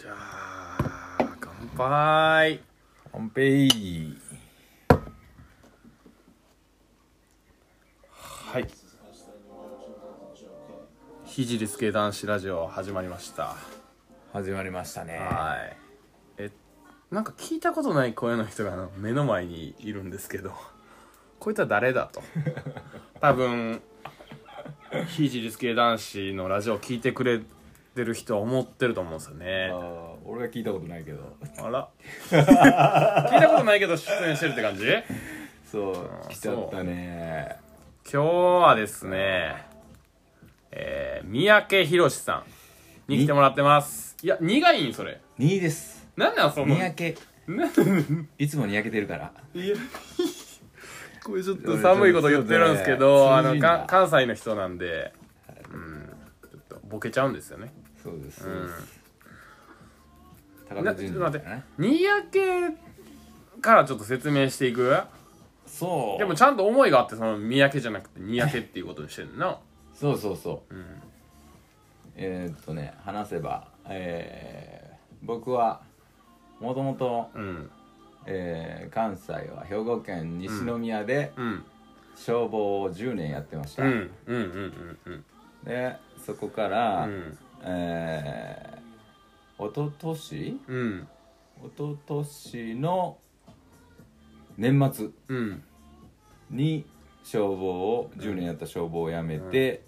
じゃあ乾杯。乾杯。はい。ひじりすけ男子ラジオ始まりました。始まりましたね。はい。えなんか聞いたことない声の人が目の前にいるんですけどこいつは誰だと。多分ひじりすけ男子のラジオを聞いてくれてる人は思ってると思うんですよね。俺は聞いたことないけど。あら。聞いたことないけど出演してるって感じ？そうー来ちゃったね。今日はですねえー、三宅宏さん。に来てもらってます。いや苦いんそれ。2位です。なんなんその？にやけなんいつもにやけてるから。いや。これちょっと寒いこと言ってるんですけど、あの関西の人なんで、うん、ちょっとボケちゃうんですよね。そうです、うん。高田純なちょっと待って次だね、にやけからちょっと説明していく？そうでもちゃんと思いがあって、その三宅じゃなくてにやけっていうことにしてんな。そうそうそううん。えー、っとね話せばえー、僕はもともとうん。えー関西は兵庫県西宮でうん。消防を10年やってました、うん。うん。うん。うん。うん。でそこから、うん。えー、おととしうん。おととしの年末うん。に消防を10年やった消防を辞めて、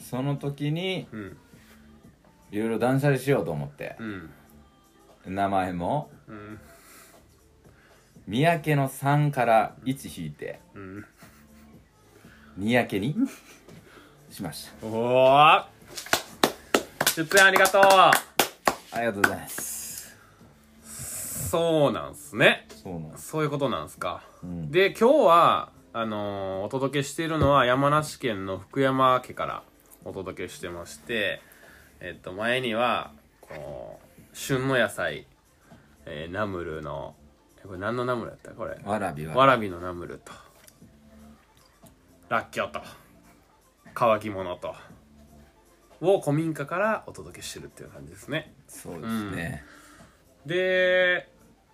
その時にうん。いろいろ断捨離しようと思ってうん。名前もうん。三宅の3から1引いてうん。三宅にしましたおー出演ありがとう。ありがとうございます。そうなんすね。そうなんそういうことなんすか。うん、で、今日は、あのーお届けしているのは山梨県の福山家からお届けしてまして、えっと、前には、こう、旬の野菜、えーナムルの、えこれ何のナムルやった？これ。わらびは。わらびのナムルと、らっきょうと、乾き物と、を古民家からお届けしてるっていう感じですね。そうですね、で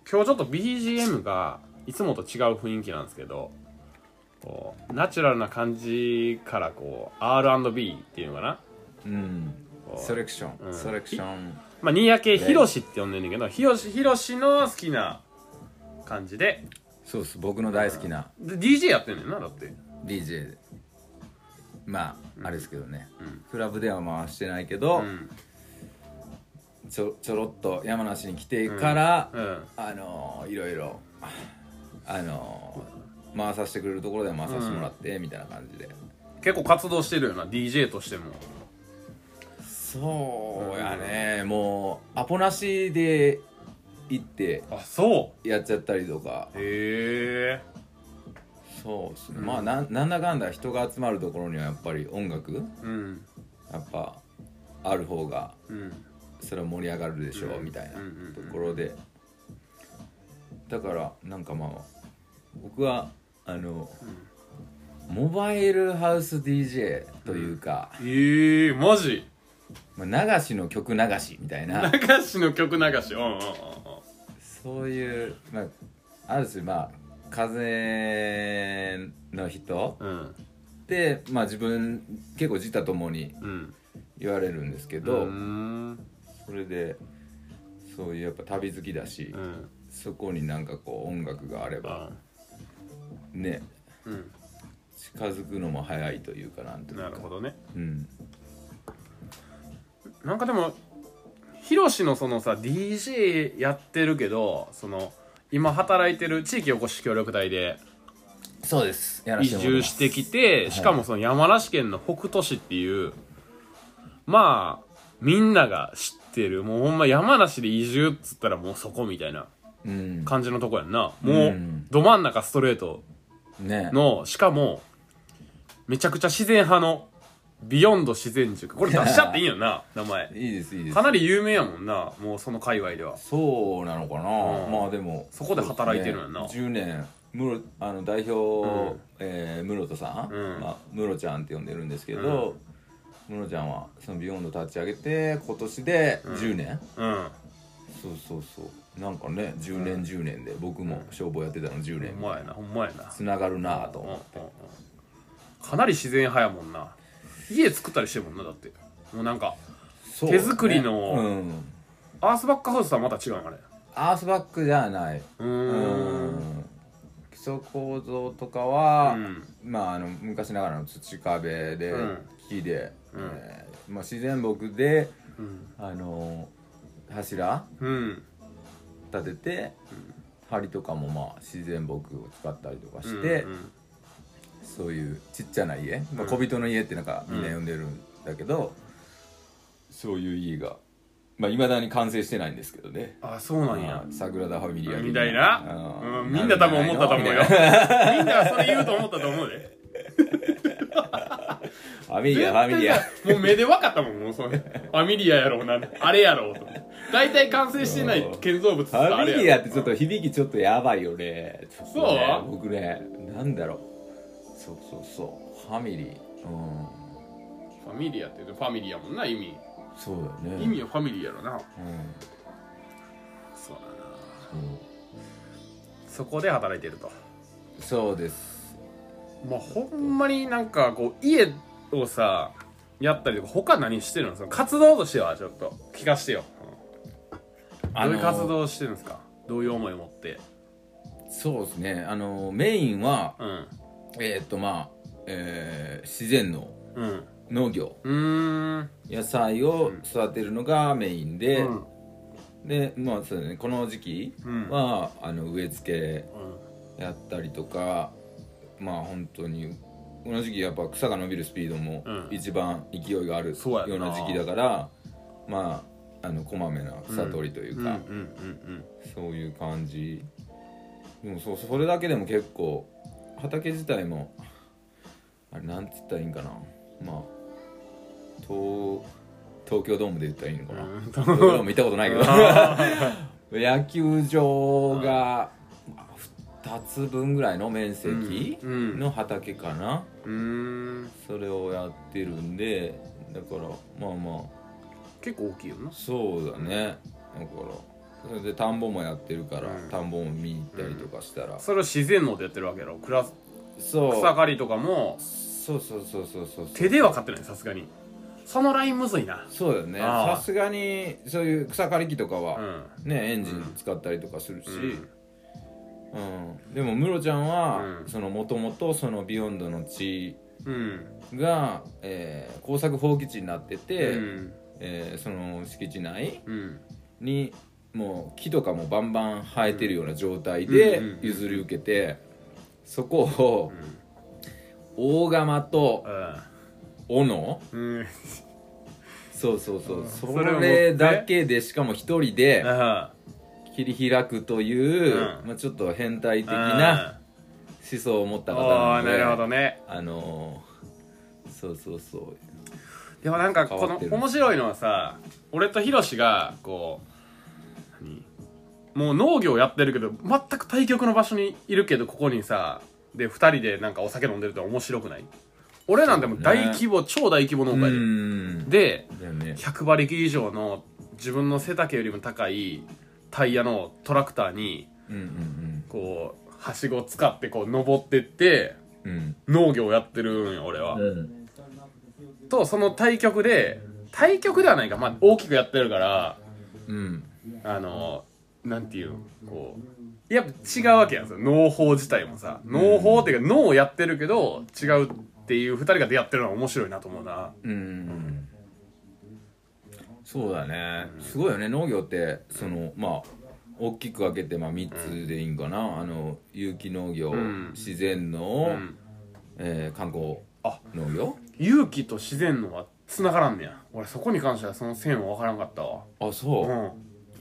今日ちょっと BGM がいつもと違う雰囲気なんですけどこうナチュラルな感じからこう R&B っていうのかな？うん。セレクション、うん。セレクション。まあ新宅ひろしって呼んでんねんけどひろしひろしの好きな感じで。そうです。僕の大好きな。で DJ やってんねんなだって。DJ でまあ、あれですけどね、うん。クラブでは回してないけど、うん。ちょちょろっと山梨に来てから、うん。あのーいろいろあのー回させてくれるところでは回させてもらって、みたいな感じで。結構活動してるよな DJ としても。そうやね、もうアポなしで行ってあそやっちゃったりとか。うへえそうですね、うん。まあなんなんだかんだ人が集まるところにはやっぱり音楽うん。やっぱある方がうん。それは盛り上がるでしょう、うん。みたいなところで。だからなんかまあ僕はあの、モバイルハウス DJ というか、ええマジ？まあ、流しの曲流しみたいな。流しの曲流し。うんうんうんうん。そういう、まあ、ある種まあ風の人うん。って、まあ、自分結構自他ともにうん。言われるんですけうど、ーん。それでそういうやっぱ旅好きだし、うん。そこになんかこう音楽があればねうん。近づくのも早いというかなんというか。なるほどね。うん。なんかでもヒロシのそのさ DJ やってるけどその今働いてる地域おこし協力隊でそうです。移住してきてしかもその山梨県の北杜市っていうまあみんなが知ってるもうほんま山梨で移住っつったらもうそこみたいなうん。感じのとこやんな。もううん。ど真ん中ストレートね。のしかもめちゃくちゃ自然派のビヨンド自然塾。これ出しちゃっていいよな 名前。いいですいいです。かなり有名やもんなもうその界隈では。そうなのかな、うん。まあでもそこで働いてるんやな。そうですね。10年ムロあの代表、うん。えー、室戸さん、うん。まあ、ムロちゃんって呼んでるんですけど、ムロちゃんはそのビヨンド立ち上げて今年で10年、うん。そうそうそう。なんかね10年10年で僕も消防やってたの10年。ほんまやなほんまやな。つながるなぁとうんうん思ってうん。かなり自然派やもんな家作ったりしてるもんなだって。もうなんかそう手作りのうん。アースバックハウスとはまた違うのあれアースバックじゃない。うーうん。ん基礎構造とかは、うん。まああの昔ながらの土壁で、うん。木で、うん。えーまあ、自然木でうん。あの柱うん。立てて、梁とかもまあ自然木を使ったりとかして、うんうんそういうちっちゃな家、まあ、うん小人の家ってなんかみんな呼んでるんだけど、そういう家がまあいまだに完成してないんですけどね。あそうなんや。まあサグラダ・ファミリア的みたいな。うん。うんみんな多分思ったと思うよ。みんなそれ言うと思ったと思うで。ファミリアファミリア。もう目で分かったもんもうそれファミリアやろうなあれやろうと。大体完成してない建造物ファミリアってちょっとと響きちょっとやばいよねそう？僕ねなんだろうそうそうそう。ファミリー。うん。ファミリアって言うとファミリーやもんな意味。そうだよね。意味はファミリーやろな。うん。そうだな。そこで働いてると。そうそうです。まあほんまになんかこう家をさやったりとか他何してるんですか？活動としてはちょっと聞かしてよ、どういう活動してるんですか？どういう思いを持って？そうですね。あのメインはうんえーっとまあ、えー自然のうん。農業。うーん。野菜を育てるのがメインで、うん。でまあそうだね。この時期うん。は、あの植え付うん。けやったりとかまあ本当にこの時期やっぱ草が伸びるスピードもうん。一番勢いがあるような時期だからまああのこまめな草取りというか、そういう感じ。でもそうそれだけでも結構畑自体もあれなんて言ったらいいんかな。まあ東東京ドームで言ったらいいのかな、うん。東京ドーム行ったことないけど。野球場がまあ2つ分ぐらいの面積うん。うんの畑かな、うーん。それをやってるんでだからまあまあ。結構大きいよな。そうだね。だからそれで田んぼもやってるから、うん。田んぼも見に行ったりとかしたら、それを自然農でやってるわけやろ？クラそう。草刈りとかも？そうそうそうそうそう手では買ってないさすがに。そのラインむずいな。そうだよね。ああ。さすがにそういう草刈り機とかは、うん。ねエンジン使ったりとかするし、うん。うん。でもムロちゃんは、うん。そのもともとそのビヨンドの地うん。が、えー工作放棄地になってて、うん。えーその敷地内うん。にもう木とかもバンバン生えてるような状態でうんうん譲り受けて、そこを大釜と斧？うん。そうそうそう、うん。そそれだけでしかも一人であ切り開くという、うん。まあ、ちょっと変態的あな思想を持った方なのでああなるほどね。あのーそうそうそう。でもなんかこの面白いのはさ俺とヒロシがこう何もう農業やってるけど全く対極の場所にいるけどここにさで2人でなんかお酒飲んでるって面白くない？俺なんてもう大規模、超大規模農う家でん。でね。100馬力以上の自分の背丈よりも高いタイヤのトラクターにうんうんこうはしごを使ってこう登ってってうん。うん農業をやってるんよ俺は、うん。とその対極で対極ではないか、まあ、大きくやってるからうん。あのなんていうこうやっぱ違うわけやん農法自体もさ。農法っていうか農をやってるけど違うっていう2人が出会ってるのは面白いなと思うな。うん。うんそうだね。すごいよね。農業ってそのまあ大きく分けてまあ3つでいいんかな、あの有機農業、ん。自然農、うん。えー観光あ農業？勇気と自然のは繋がらんねや。俺そこに関してはその線は分からんかったわ。あそう。う、ん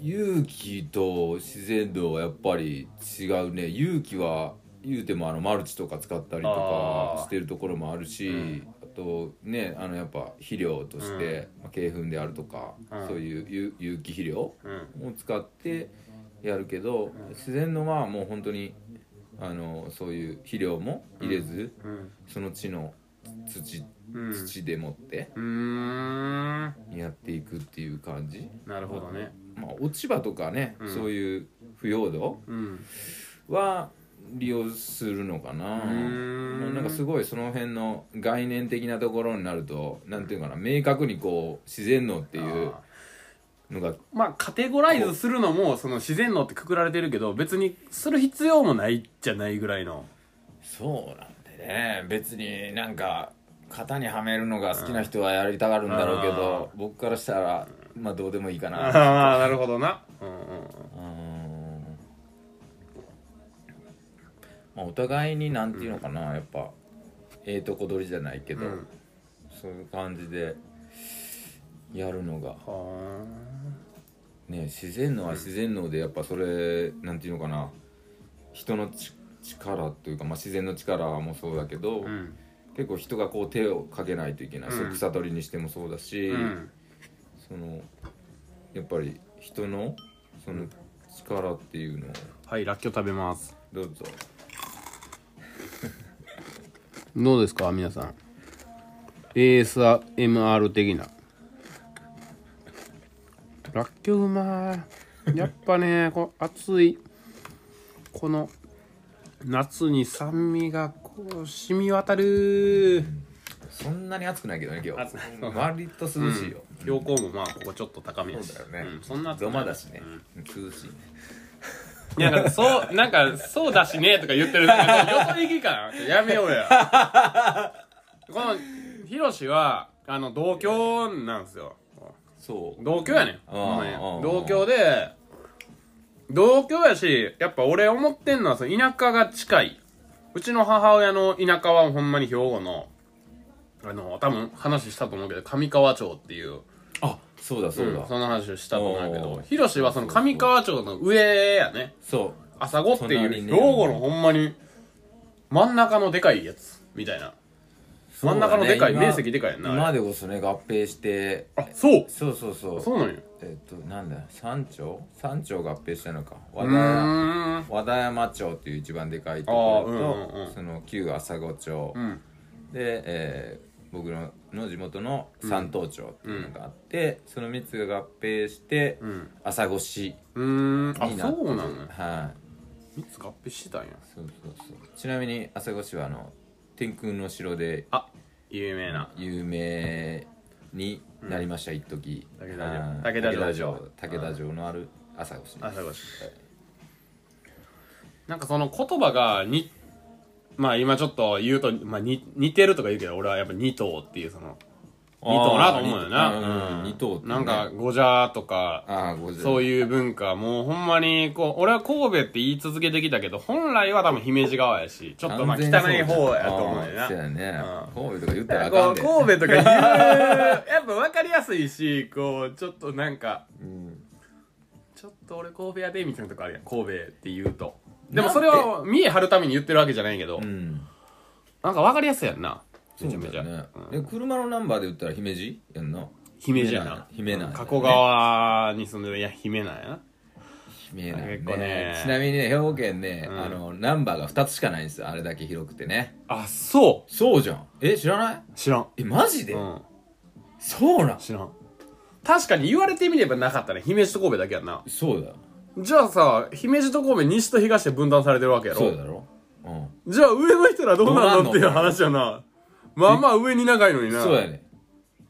勇気と自然度はやっぱり違うね。勇気は言うてもあのマルチとか使ったりとかしてるところもあるし、うん。あとねあのやっぱ肥料として、まあ、鶏粉であるとか、うん。そういう有有機肥料うん。を使ってやるけど、自然のはもう本当にあのそういう肥料も入れず、うん。その地の土うん土でもってやっていくっていう感じ、なるほどね。まあ、落ち葉とかね、うん。そういう腐葉土うん。は利用するのかな。なんかすごいその辺の概念的なところになるとなんていうかな明確にこう自然のっていうあのが。ーまあカテゴライズするのもその自然のってくくられてるけど別にする必要もないじゃないぐらいの。そうなんでね。別になんか型にはめるのが好きな人はやりたがるんだろうけど僕からしたらまあどうでもいいかな。ああなるほどな。うんうんうーん。まあお互いになんていうのかなやっぱええとこ取りじゃないけど、うん。そういう感じでやるのが。はね自然のは自然のでやっぱそれなんていうのかな。人のち力というか、まあ、自然の力もそうだけど、あうん結構人がこう手をかけないといけない、うん。草取りにしてもそうだし、うん。そのやっぱり人のその力っていうのを。はいらっきょう食べます。どうぞ。どうですか皆さん。ASMR 的な。らっきょううまい。やっぱねこう暑い。この夏に酸味が染み渡る。そんなに暑くないけどね今日。暑ない。割と涼しいよ、標高もまあここちょっと高めやし。そうだよね。ん。そんな暑く土ない。間だしね。うん、涼しいね。いやなんかそうなんかそうだしねとか言ってる。んだけどよそ行きかな。やめようや。このヒロシはあの同郷なんですよ。そう。同居やねん。ん。同居で同居やしやっぱ俺思ってんのはその田舎が近いうちの母親の田舎はほんまに兵庫のあの多分話したと思うけど上川町っていうあそうだそうだ、んその話をしたと思うけどヒロシはその上川町の上やね。そう。朝子っていう隣ね。兵庫のほんまに真ん中のでかいやつみたいな。真ん中のでかいそうだね面積でかいやんな今でこそね合併して。あそう。そうそうそう。そうなんよえっとなんだ？三町三町合併したのか。う和田山。和田山町っていう一番でかいところと、うんうんうん。その旧朝子町、うん。で、えー僕のの地元の三東町っていうのがあって、その3つが合併して、うん。朝来市になってそうなの？はい。3つ合併してたんや。そうそうそう。ちなみに朝来市はあの天空の城であ有名な。有名になりました、一時。武田城。はい武田城。のある朝来市朝越しなんかその言葉がにまあ今ちょっと言うと、まあ、に似てるとか言うけど俺はやっぱ二頭っていうその二頭なと思うよな。ん。二頭ってね。なんかゴジャーとかあそういう文化もうほんまにこう俺は神戸って言い続けてきたけど本来は多分姫路側やしちょっとまあ汚い方やと思うよな。そうやね。うん。神戸とか言ったらあこうかんで。神戸とか言う やっぱ分かりやすいしこうちょっとなんかうん。ちょっと俺神戸やでみたいなとこあるやん。神戸って言うと。でもそれは見え張るために言ってるわけじゃないけど、うん。なんか分かりやすいやんなめちゃめちゃ、ね。うん。で車のナンバーで言ったら姫路？やんな。姫路やな。姫なんやね加古川に住んでる。いや姫なんやな。姫なんや結構ね。ちなみにね兵庫県ねうん。あのナンバーが2つしかないんですよ。あれだけ広くてね。あそそうじゃん。え知らない？う知らん。えマジで？うん。そうなん？知らん。確かに言われてみればなかったね。姫路と神戸だけやんな。そうだよ。じゃあさ姫路と神戸西と東で分断されてるわけやろ。そうだろ。うん。じゃあ上の人らどうなんのっていう話やなまあまあ上に長いのにな。そうやね。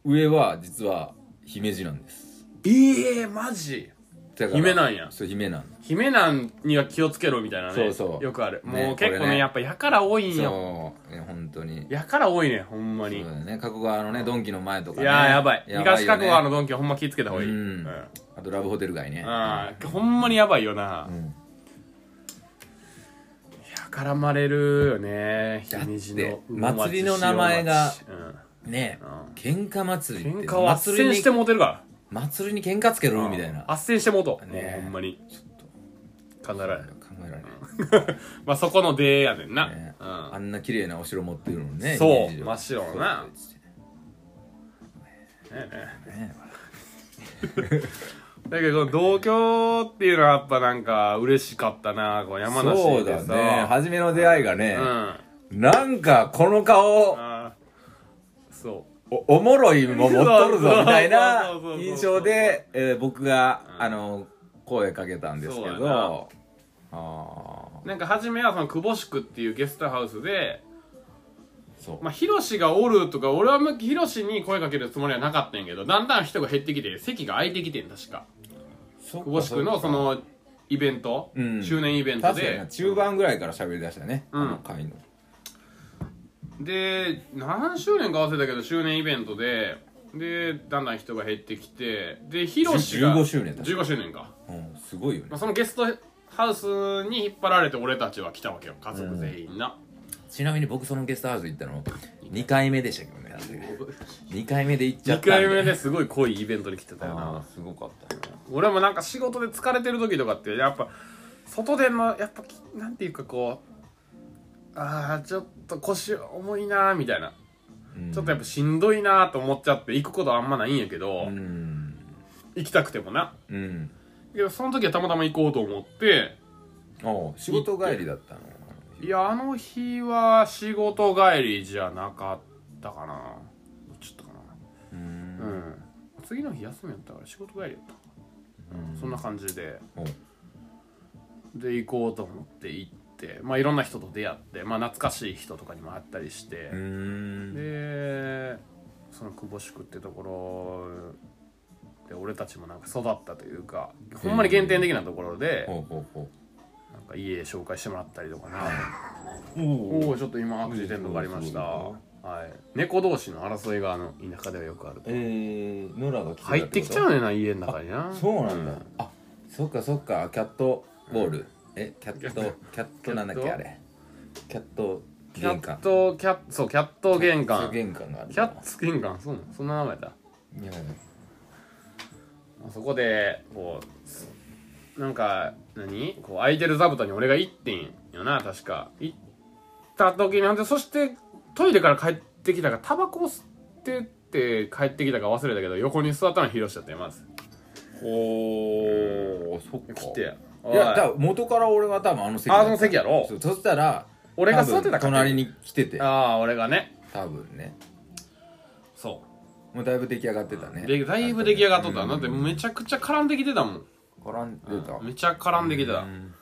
上は実は姫路なんです。ええマジ？だから姫なんや。そう姫なん。姫なんには気をつけろみたいなね。そうそう。よくある。もねう結構ねね。やっぱやから多いんよ。そう。ね本当に。やから多いねほんまそうにだよね加古川のねドンキの前とかね。いやーやばい。やばいよね。東加古川のドンキはほんま気をつけた方がいい。うん。うん。あとラブホテル街ね。あーほんまにやばいよな。うんやからまれるよね。姫路の祭りの名前がうんねうん。喧嘩祭り喧嘩を斡祭りに旋してモテるから。祭りに喧嘩つける？みたいな。斡旋してもうと。ね。ほんまに。考えられない考えられない。まあそこの出やねんな。ね。うん。あんな綺麗なお城持ってるのにねそう。真っ白のな。ねえねえねだけど同居っていうのはやっぱなんか嬉しかったなこう山梨そうでさだね。初めの出会いがねうん。なんかこの顔あー。そう。おおもろいもん持っとるぞみたいなそうそうそうそう。印象で、えー僕が、うん。あの声かけたんですけそうやな。どああなんか初めはその久保宿っていうゲストハウスでそう、まあヒロシがおるとか俺はヒロシに声かけるつもりはなかったんやけどだんだん人が減ってきて席が空いてきてん確か久保宿のそのイベント、うん。周年イベント確かにでな中盤ぐらいから喋り出したね、うん。あの回の。で何周年か忘れたけど周年イベントででだんだん人が減ってきてでヒロシが15周年だ。15周年か、うんすごいよね。まあ、そのゲストハウスに引っ張られて俺たちは来たわけよ家族全員な、ちなみに僕そのゲストハウス行ったの2回目でしたけどね。2回目で行っちゃ2った回目ですごい濃いイベントに来てたよあなーすごかった。俺もなんか仕事で疲れてる時とかってやっぱ外でのやっぱきなんていうかこうああちょっと腰重いなーみたいな、うん。ちょっとやっぱしんどいなーと思っちゃって行くことあんまないんやけど、うん。行きたくてもな。うん。けどその時はたまたま行こうと思ってああ仕事帰りだったの？いやあの日は仕事帰りじゃなかったかな。どっちだったかうな。うん。ん。次の日休みやったから仕事帰りやったうん。そんな感じで。おで行こうと思って行ってまあいろんな人と出会ってまあ懐かしい人とかにも会ったりして。う、ん。でその久保宿ってところで俺たちもなんか育ったというかほんまに原点的なところでほうほうほなんか家紹介してもらったりとかなうおおちょっと今アクシデントがありましたそはい。猫同士の争いがあの田舎ではよくあるえー、ノラが来てた入ってきちゃうねんな家の中にな。そうなんだ、うあそっかそっか。キャットボール、えキャットキャットなんだっキャットけあれ。キャットキャ玄関ットキャッそうキャット玄関。玄関があるキャッツ玄関。そうなの？そんな名前だ。いや。そこでこうなんか何？こう空いてる座布団に俺が行ってんよな確か。行った時にほんでそしてトイレから帰ってきたからタバコを吸ってって帰ってきたか忘れたけど横に座ったのはヒロシだったよまず。ほーそっか。来ていやだから元から俺は多分あの席だった。あの席やろ？そうそしたら俺が座ってた多分隣に来てて。ああ俺がね。多分ね。そもうだいぶ出来上がってたうねでだいぶ出来上がっとった、うん。だってめちゃくちゃ絡んできてたもん絡んでた。めちゃ絡んできてた、うん。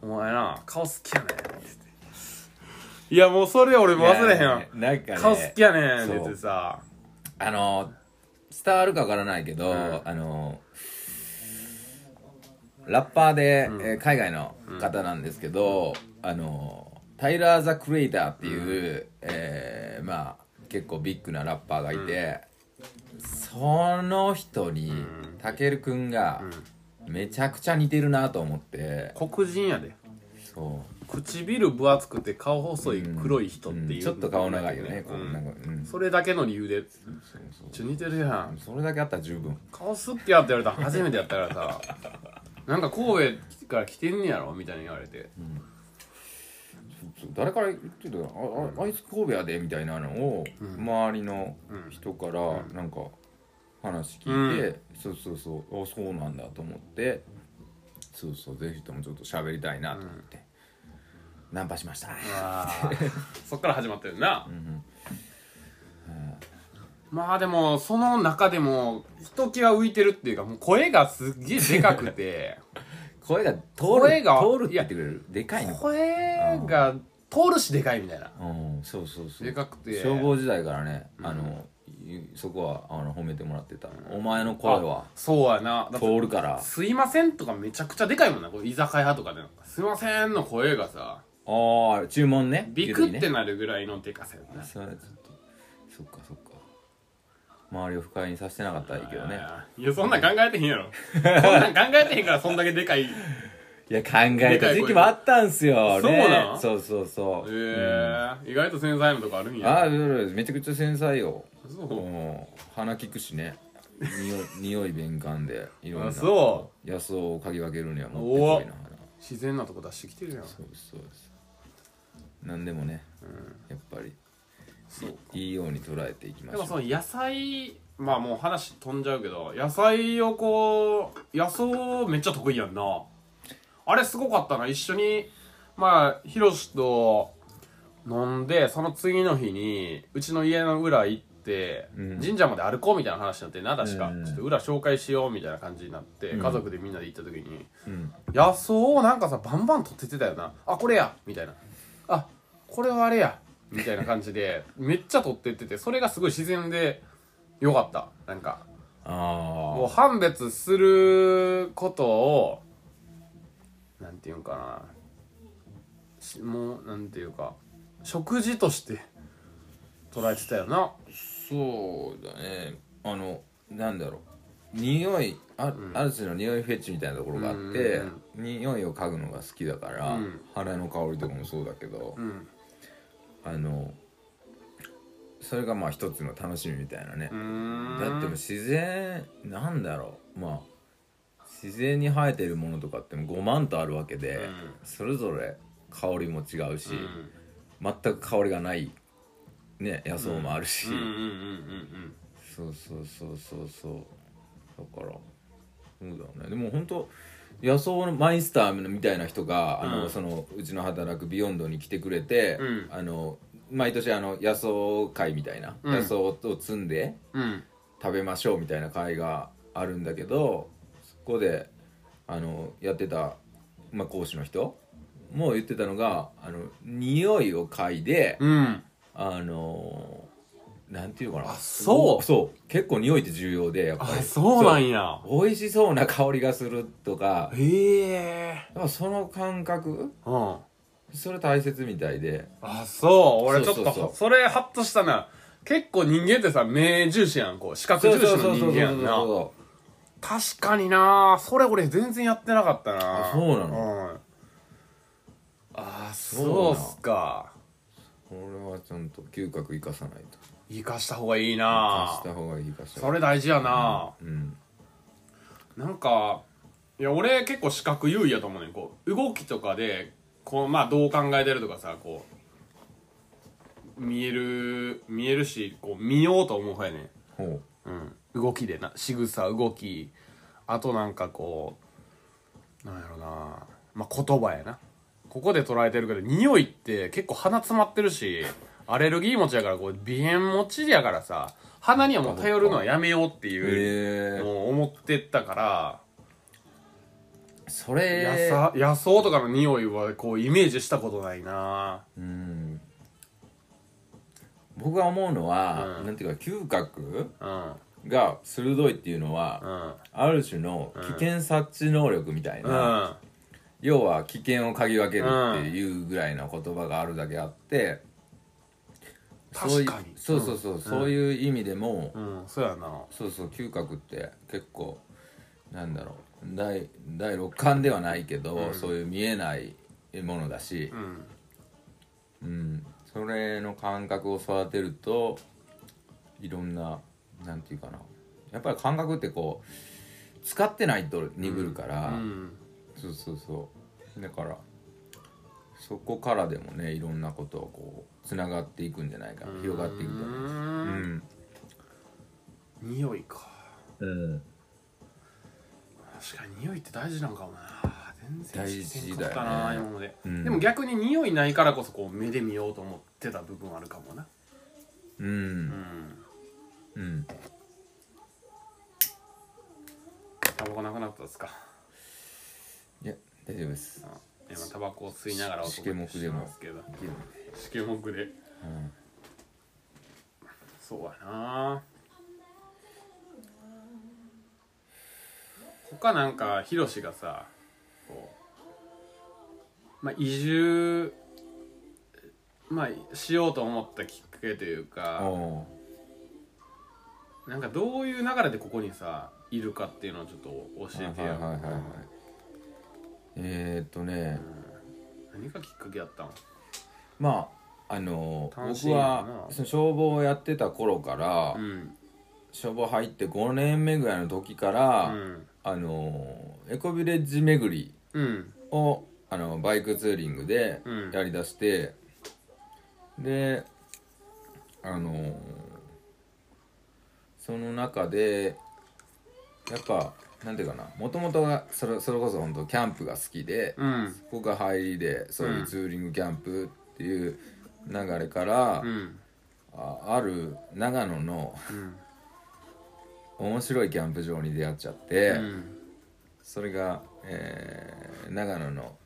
お前な顔好きやねん。って言っていやもうそれ俺も忘れへんなんかね顔好きやねんって言ってさ。あの伝わるかわからないけど、ん。あのラッパーで、うん。えー海外の方なんですけど、あのタイラー・ザ・クリエイターっていう、えーまあ結構ビッグなラッパーがいて、その人にん。たけるくんがめちゃくちゃ似てるなと思って。黒人やで。そう。唇分厚くて顔細い黒い人っていう、うん。ちょっと顔長いよね、なんか、うん、それだけの理由で。そうそうちょ似てるやん。それだけあったら十分。顔すってやって言われたら初めてやったからさ。なんか神戸から来てんねやろ？みたいに言われて。誰から言ってたああいつ神戸やでみたいなのを周りの人からなんか話聞いて、そうそうそうあそうなんだと思ってそうそうぜひともちょっと喋りたいなと思って、ナンパしました。そっから始まってるな、んまあでもその中でもひときわ浮いてるっていうかもう声がすっげえでかくて。声が通る声が通るって言ってくれる。でかいの。声が通るしでかいみたいな。うん。そうそうそう。でかくて。消防時代からね、あのいそこはあの褒めてもらってた、お前の声はそうやな。だって通るから。すいませんとかめちゃくちゃでかいもんな。こう居酒屋とかで。すいませんの声がさああ注文ね。ビクってなるぐらいのでかさやな。それちょっと。そっかそっか。周りを不快にさせてなかったらいいけどね。いやそんなん考えてへんやろ。そんなん考えてへんからそんだけでかい。いや考えた時期もあったんすよ、ね、そうなん？そうそうそう。へえ意外と繊細なとこあるんあやあめちゃくちゃ繊細よそううん鼻利くしね。匂い 匂い敏感でいろんな。あそ野草を嗅ぎ分けるにはもってこいな。鼻自然なとこ出してきてるやん。そうですそうです何でもね、やっぱり。そういいように捉えていきましょう。でもその野菜まあもう話飛んじゃうけど野菜をこう野草めっちゃ得意やんな。あれすごかったな一緒に。まあヒロシと飲んでその次の日にうちの家の裏行っ神社まで歩こうみたいな話になってな確か、うん。ちょっと裏紹介しようみたいな感じになって、うん。家族でみんなで行った時にうん。野草をなんかさバンバン取ってってたよな。あこれやみたいな。あこれはあれやみたいな感じで めっちゃ取ってっててそれがすごい自然でよかった。なんかもうあ判別することをなんていうんかな。しもうなんていうか食事として捉えてたよなそうだね。あのなんだろう。匂いあ,、ある種の匂いフェチみたいなところがあって、うん。匂いを嗅ぐのが好きだから、うん。花の香りとかもそうだけど、うん。あのそれがまあ一つの楽しみみたいなね。う、ーん。だってもう自然なんだろう。まあ自然に生えてるものとかっても5万とあるわけで、うん。それぞれ香りも違うし、うん。全く香りがないね野草もあるし、うんうんうんうんそうそうそうそうそう。だからそうだね。でも本当野草のマイスターみたいな人が、あのうん。そのうちの働くビヨンドに来てくれて、うん。あの毎年あの野草会みたいな、うん。野草を摘んで食べましょうみたいな会があるんだけどそこであのやってた、まあ、講師の人も言ってたのがあの匂いを嗅いで、うんあのなんていうかな。あそう。そう。結構匂いって重要でやっぱり。あそうなんや。美味しそうな香りがするとか。へえ。その感覚？うん。それ大切みたいで。あそう。俺ちょっとそれハッとしたな。結構人間ってさ目重視やんこう。視覚重視の人間やんな。確かにな。それ俺全然やってなかったな。あそうなの？うん。あそうそうなっすかこれはちゃんと嗅覚生かさないと。生かした方がいい生なかした方がいい生かした方がいいそれ大事やな。うん。なんかいや俺結構視覚優位やと思うねん。こう動きとかでこうまあどう考えてるとかさこう見える見えるしこう見ようと思う方やねん。ほうん、動きでな仕草動き。あとなんかこうなんやろな。まあ言葉やなここで捉えてるけど匂いって結構鼻詰まってるしアレルギー持ちやからこう鼻炎持ちやからさ鼻にはもう頼るのはやめようってういうへえのを思ってったからそ野れ草野草とかの匂いはこうイメージしたことないな。うん。僕が思うのは、うん。なんていうか嗅覚うん。が鋭いっていうのは、うん。ある種の危険察知能力みたいな、うん要は危険を嗅ぎ分けるっていうぐらいの言葉があるだけあって、そうい確かに。そうそうそう、そういう意味でも、うん。そうやな。そうそう嗅覚って結構なんだろう第第六感ではないけど、そういう見えないものだしう、ん。うん、それの感覚を育てるといろんななんていうかな。やっぱり感覚ってこう使ってないと鈍るから、うんそうそうそう。だからそこからでもねいろんなことをこうつながっていくんじゃないかな。広がっていくんじゃないかなうん。匂いか。うん。確かに匂いって大事なんかもな。全然大事だよね知らんかったな今まで、うん。でも逆に匂いないからこそこう目で見ようと思ってた部分あるかもな。ううん。んうん。タバコなくなったですか大丈夫です。あ今タバコを吸いながらおしけもくでも。ますけど。しけもくで。うん。そうやな。他なんかヒロシがさこうまあ移住まあしようと思ったきっかけというかなんかどういう流れでここにさいるかっていうのをちょっと教えてや、はいはいはいはいえー、っとね。何がきっかけやったん？まああの僕はその消防をやってた頃から、うん。消防入って5年目ぐらいの時から、うん。あのエコビレッジ巡りうん。をあのバイクツーリングでうん。やりだして、であのその中でやっぱなんていうかな。もともとがそれそれこそ本当キャンプが好きで、うん。そこが入りでそういうツーリングキャンプっていう流れから、うん。あある長野の面白いキャンプ場に出会っちゃって、うん。それが、えー長野の、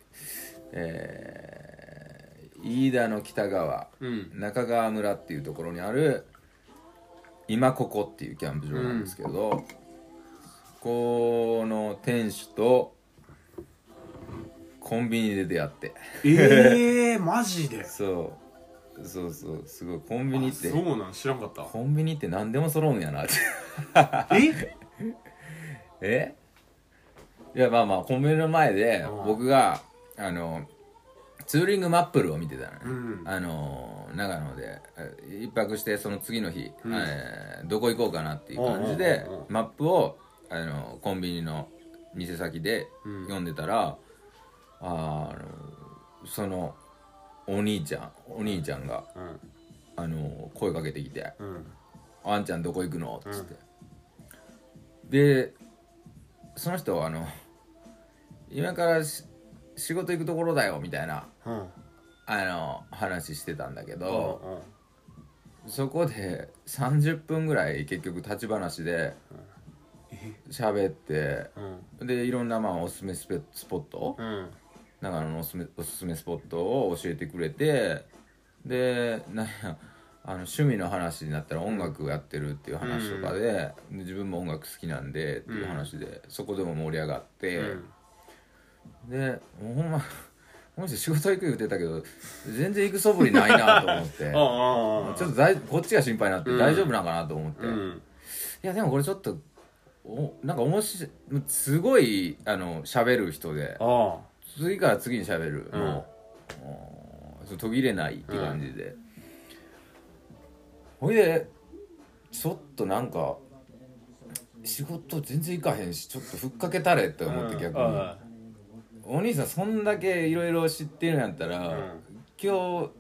えー飯田の北側うん。中川村っていうところにある今ここっていうキャンプ場なんですけど、この店主とコンビニで出会って。ええー、マジで？そう。そうそう。すごい。コンビニって。そうなん？知らんかった。コンビニって何でも揃うんやなって。え？え？いやまあまあコンビニの前でうん。僕があのツーリングマップルを見てたのね、うん。あの長野で。え一泊してその次の日、うん。えーどこ行こうかなっていう感じでマップをあのコンビニの店先でうん。読んでたら、あのそのお兄ちゃんお兄ちゃんがうん。あの声かけてきてうん「あんちゃんどこ行くの?」っつって、でその人はあの「今からし仕事行くところだよ」みたいなうん。あの話してたんだけうど、ん。そこで30分ぐらい結局立ち話で喋ってうん。でいろんなまあおすすめスペスポット。うん。長野のおすすめおすすめスポットを教えてくれてでなんやあの趣味の話になったら音楽をやってるっていう話とかで,、で自分も音楽好きなんでっていう話で、そこでも盛り上がって、でもうほんまこの人仕事行く言ってたけど全然行く素振りないなと思って。ああ。ああちょっとだいこっちが心配になってうん。大丈夫なんかなと思って、いうん。やでもこれちょっとおなんか面白いすごいあの喋る人で。あ次から次に喋る、うん。もううんそう途切れないって感じで、ほいでちょっとなんか仕事全然行かへんしちょっとふっかけたれって思って逆に、あお兄さんそんだけいろいろ知ってるんやったら、ん。今日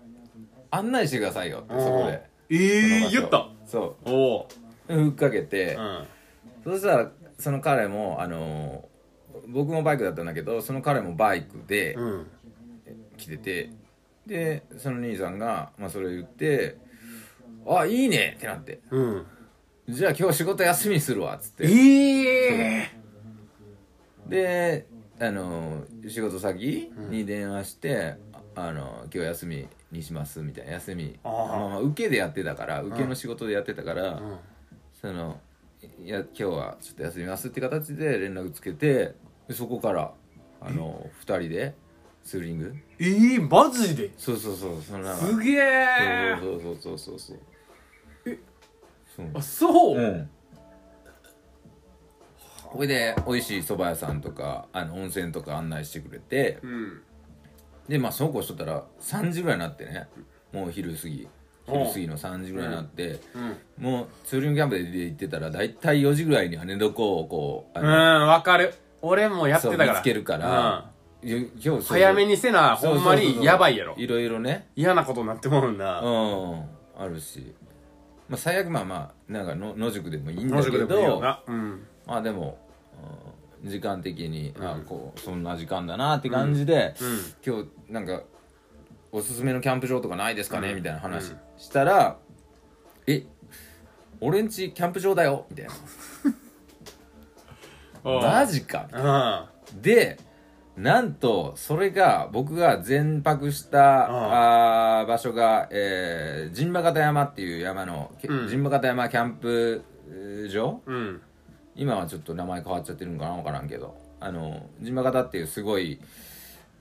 案内してくださいよってそこで。ええその場所。言った。そおおうふっかけて、うんそしたらその彼もあの僕もバイクだったんだけどその彼もバイクでうん。来ててでその兄さんが、まあ、それを言って「あいいね!」ってなって。うん「じゃあ今日仕事休みにするわ」っつって。ええであの仕事先に電話して「あの今日休みにします」みたいな。休みあまあ受けでやってたから受けの仕事でやってたから、うん。そのいや今日はちょっと休みますって形で連絡つけてでそこからあの2人でツーリング？ええマジで？そうそうそうそんかすげえ。そうそうそうそうそうえ？そう。あそう？うん。これで美味しい蕎麦屋さんとかあの温泉とか案内してくれて。うん。でまあそうこうしとったら3時ぐらいになってね。もう昼過ぎ昼過ぎの3時ぐらいになって、うん。もうツーリングキャンプで行ってたら大体4時ぐらいには寝床をこうあうんのわかる。俺もやってたから。見つけるから、よ今日早めにせなほんまにやばいやろ。いろいろね。嫌なことになってもうんうなんあるし、まあ、最悪まあまあなんかの野宿でもいいんだ野けどうん。まあでも、うん時間的に、あうん。こうそんな時間だなって感じで、うん。今日なんかおすすめのキャンプ場とかないですかね、うん。みたいな話うんしたら「え俺んちキャンプ場だよ」みたいな「マジか」うんでなんとそれが僕が全泊したあー場所が、えー、陣馬形山っていう山の、けうん。陣馬形山キャンプえー場？うん。今はちょっと名前変わっちゃってるんかな？分からんけど。あの陣馬形っていうすごい、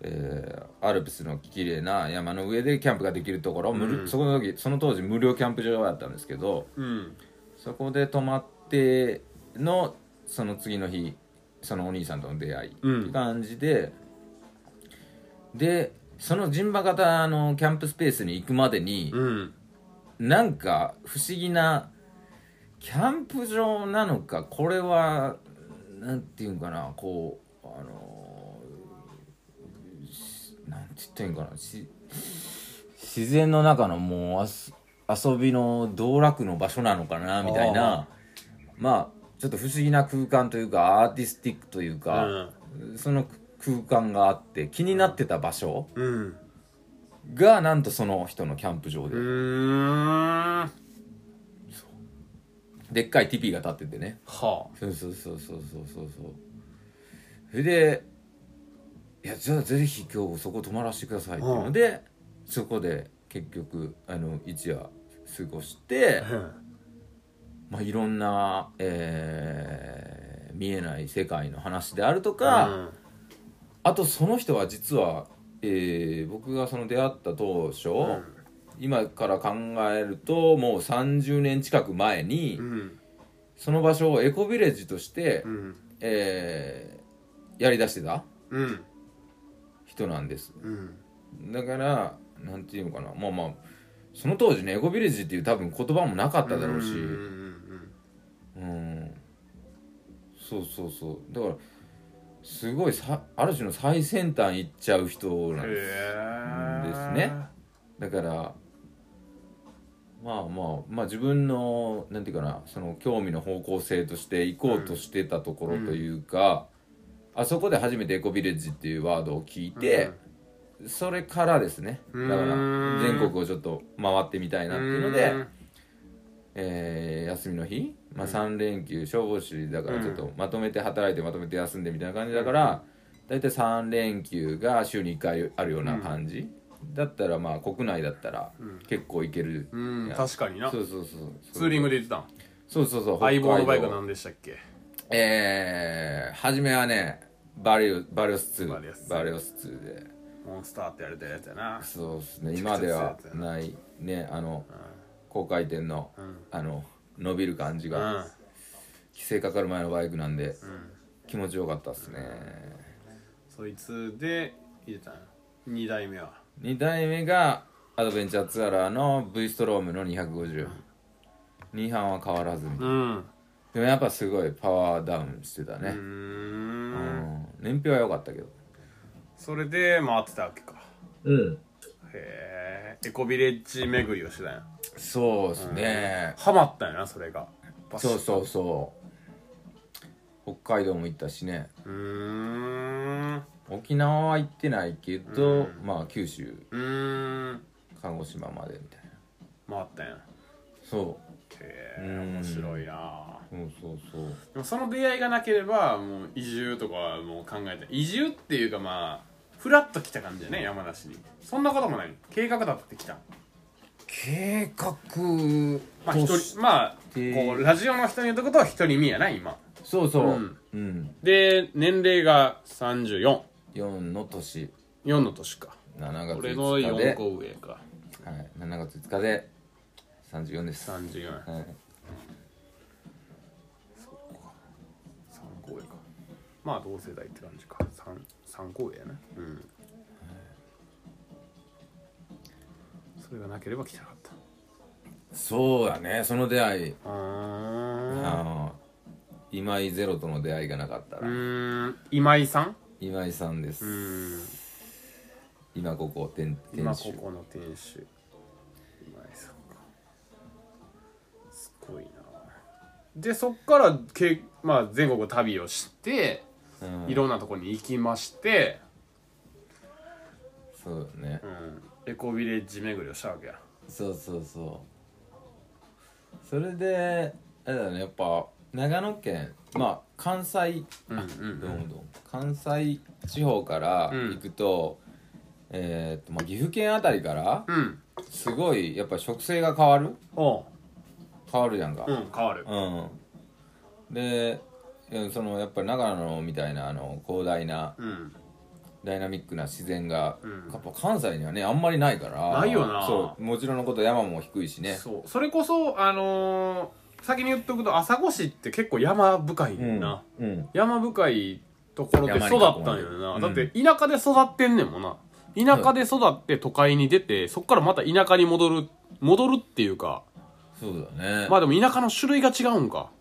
えーアルプスの綺麗な山の上でキャンプができるところ、うん。そこの時その当時無料キャンプ場だったんですけどうん。そこで泊まってのその次の日そのお兄さんとの出会いって感じで、でその陣馬型のキャンプスペースに行くまでに、うん。なんか不思議なキャンプ場なのかこれはなんていうんかなこうあのしなんて言ったらいいんかな。し自然の中のもうあす遊びの道楽の場所なのかなみたいな。まあちょっと不思議な空間というかアーティスティックというか、その空間があって気になってた場所うん。がなんとその人のキャンプ場で、うーん。でっかいティピーが立っててね。はそうそうそうそうそうそうそう。それで「いやじゃあぜひ今日そこ泊まらせてください」っていうので、そこで結局あの一夜過ごしてあ、まあ、いろんな、えー見えない世界の話であるとか、うん。あとその人は実は、えー僕がその出会った当初、ん。今から考えるともう30年近く前に、うん。その場所をエコビレッジとして、うん。えーやりだしてた。うん人なんです。うん。だからなんていうのかな。まあまあその当時ねエコビレッジっていう多分言葉もなかっただろうし。うんうんそうそうそう。だからすごいさある種の最先端行っちゃう人なんです。ですね。だからまあまあまあ自分のなんていうかなその興味の方向性として行こうとしてたところというか、あそこで初めてエコビレッジっていうワードを聞いて、それからですね。だからうん。全国をちょっと回ってみたいなっていうので、うん。えー休みの日、まあ、3連休消防士だからちょっとまとめて働いてまとめて休んでみたいな感じだから大体3連休が週に1回あるような感じ、だったらまあ国内だったら結構行ける、うん確かにな。そうそうそうツーリングで行ってたん？そうそうそう。相棒のバイク何でしたっけ？えー、初めはねバリオバリオス2バリオス2バリオス2で。モンスターってやれたやつやな。そうですね。今ではないねあの高回転の、あの伸びる感じうが、ん。規制かかる前のバイクなんで、気持ちよかったっすね、そいつで入れたんや。2代目は。2代目がアドベンチャーツアラーの V ストロームの250、2班は変わらずみたいな。うんでもやっぱすごいパワーダウンしてたね、うん。ん、燃費は良かったけど。それで回ってたわけか。うん。へえエコビレッジ巡りをしてたんや。そうですね、ハマったんやなそれが。そうそうそう。北海道も行ったしね。うーん。沖縄は行ってないけど、まあ九州。うーん。鹿児島までみたいな。回ったんや。そへえうん。面白いな。うそうそうそう。でもその出会いがなければもう移住とかはもう考えて移住っていうかまあフラッと来た感じだね山梨に。そんなこともない。計画立ってきた。計画まあ一人まあでこうラジオの人に言うとことは一人身やな今。そうそう。うん。うん、で年齢が344 4の年。の年か。7月俺の5日で4、個上か。はい、7月5日で34です。34はい、3個上か。まあ同世代って感じか。3, 3個上やなうん。それがなければ来てなかった。そうやね。その出会い。あ今井ゼロとの出会いがなかったうらーん。今井さん？今井さんです。今ここ店店主今ここの店主でそっからけ、まあ、全国旅をしてうん。いろんなとこに行きまして、そうだね。うん、エコビレッジ巡りをしたわけや。そうそうそう。それであれだねやっぱ長野県まあ関西うんうんどうもどうも関西地方から行くと、えーっとまあ、岐阜県あたりからうん。すごいやっぱ植生が変わるおう変わるじゃんか。うん変わる。うん、でそのやっぱり長野みたいなあの広大なうん。ダイナミックな自然が、うん。やっぱ関西にはねあんまりないから。ないよな。そう。もちろんのこと山も低いしね。そう。それこそあのー先に言っとくと朝来市って結構山深いな、うん。山深いところで育ったんよな、だてって田舎で育ってんねんもんな。田舎で育って都会に出てそっからまた田舎に戻る戻るっていうかそうだね。まあでも田舎の種類が違うんか。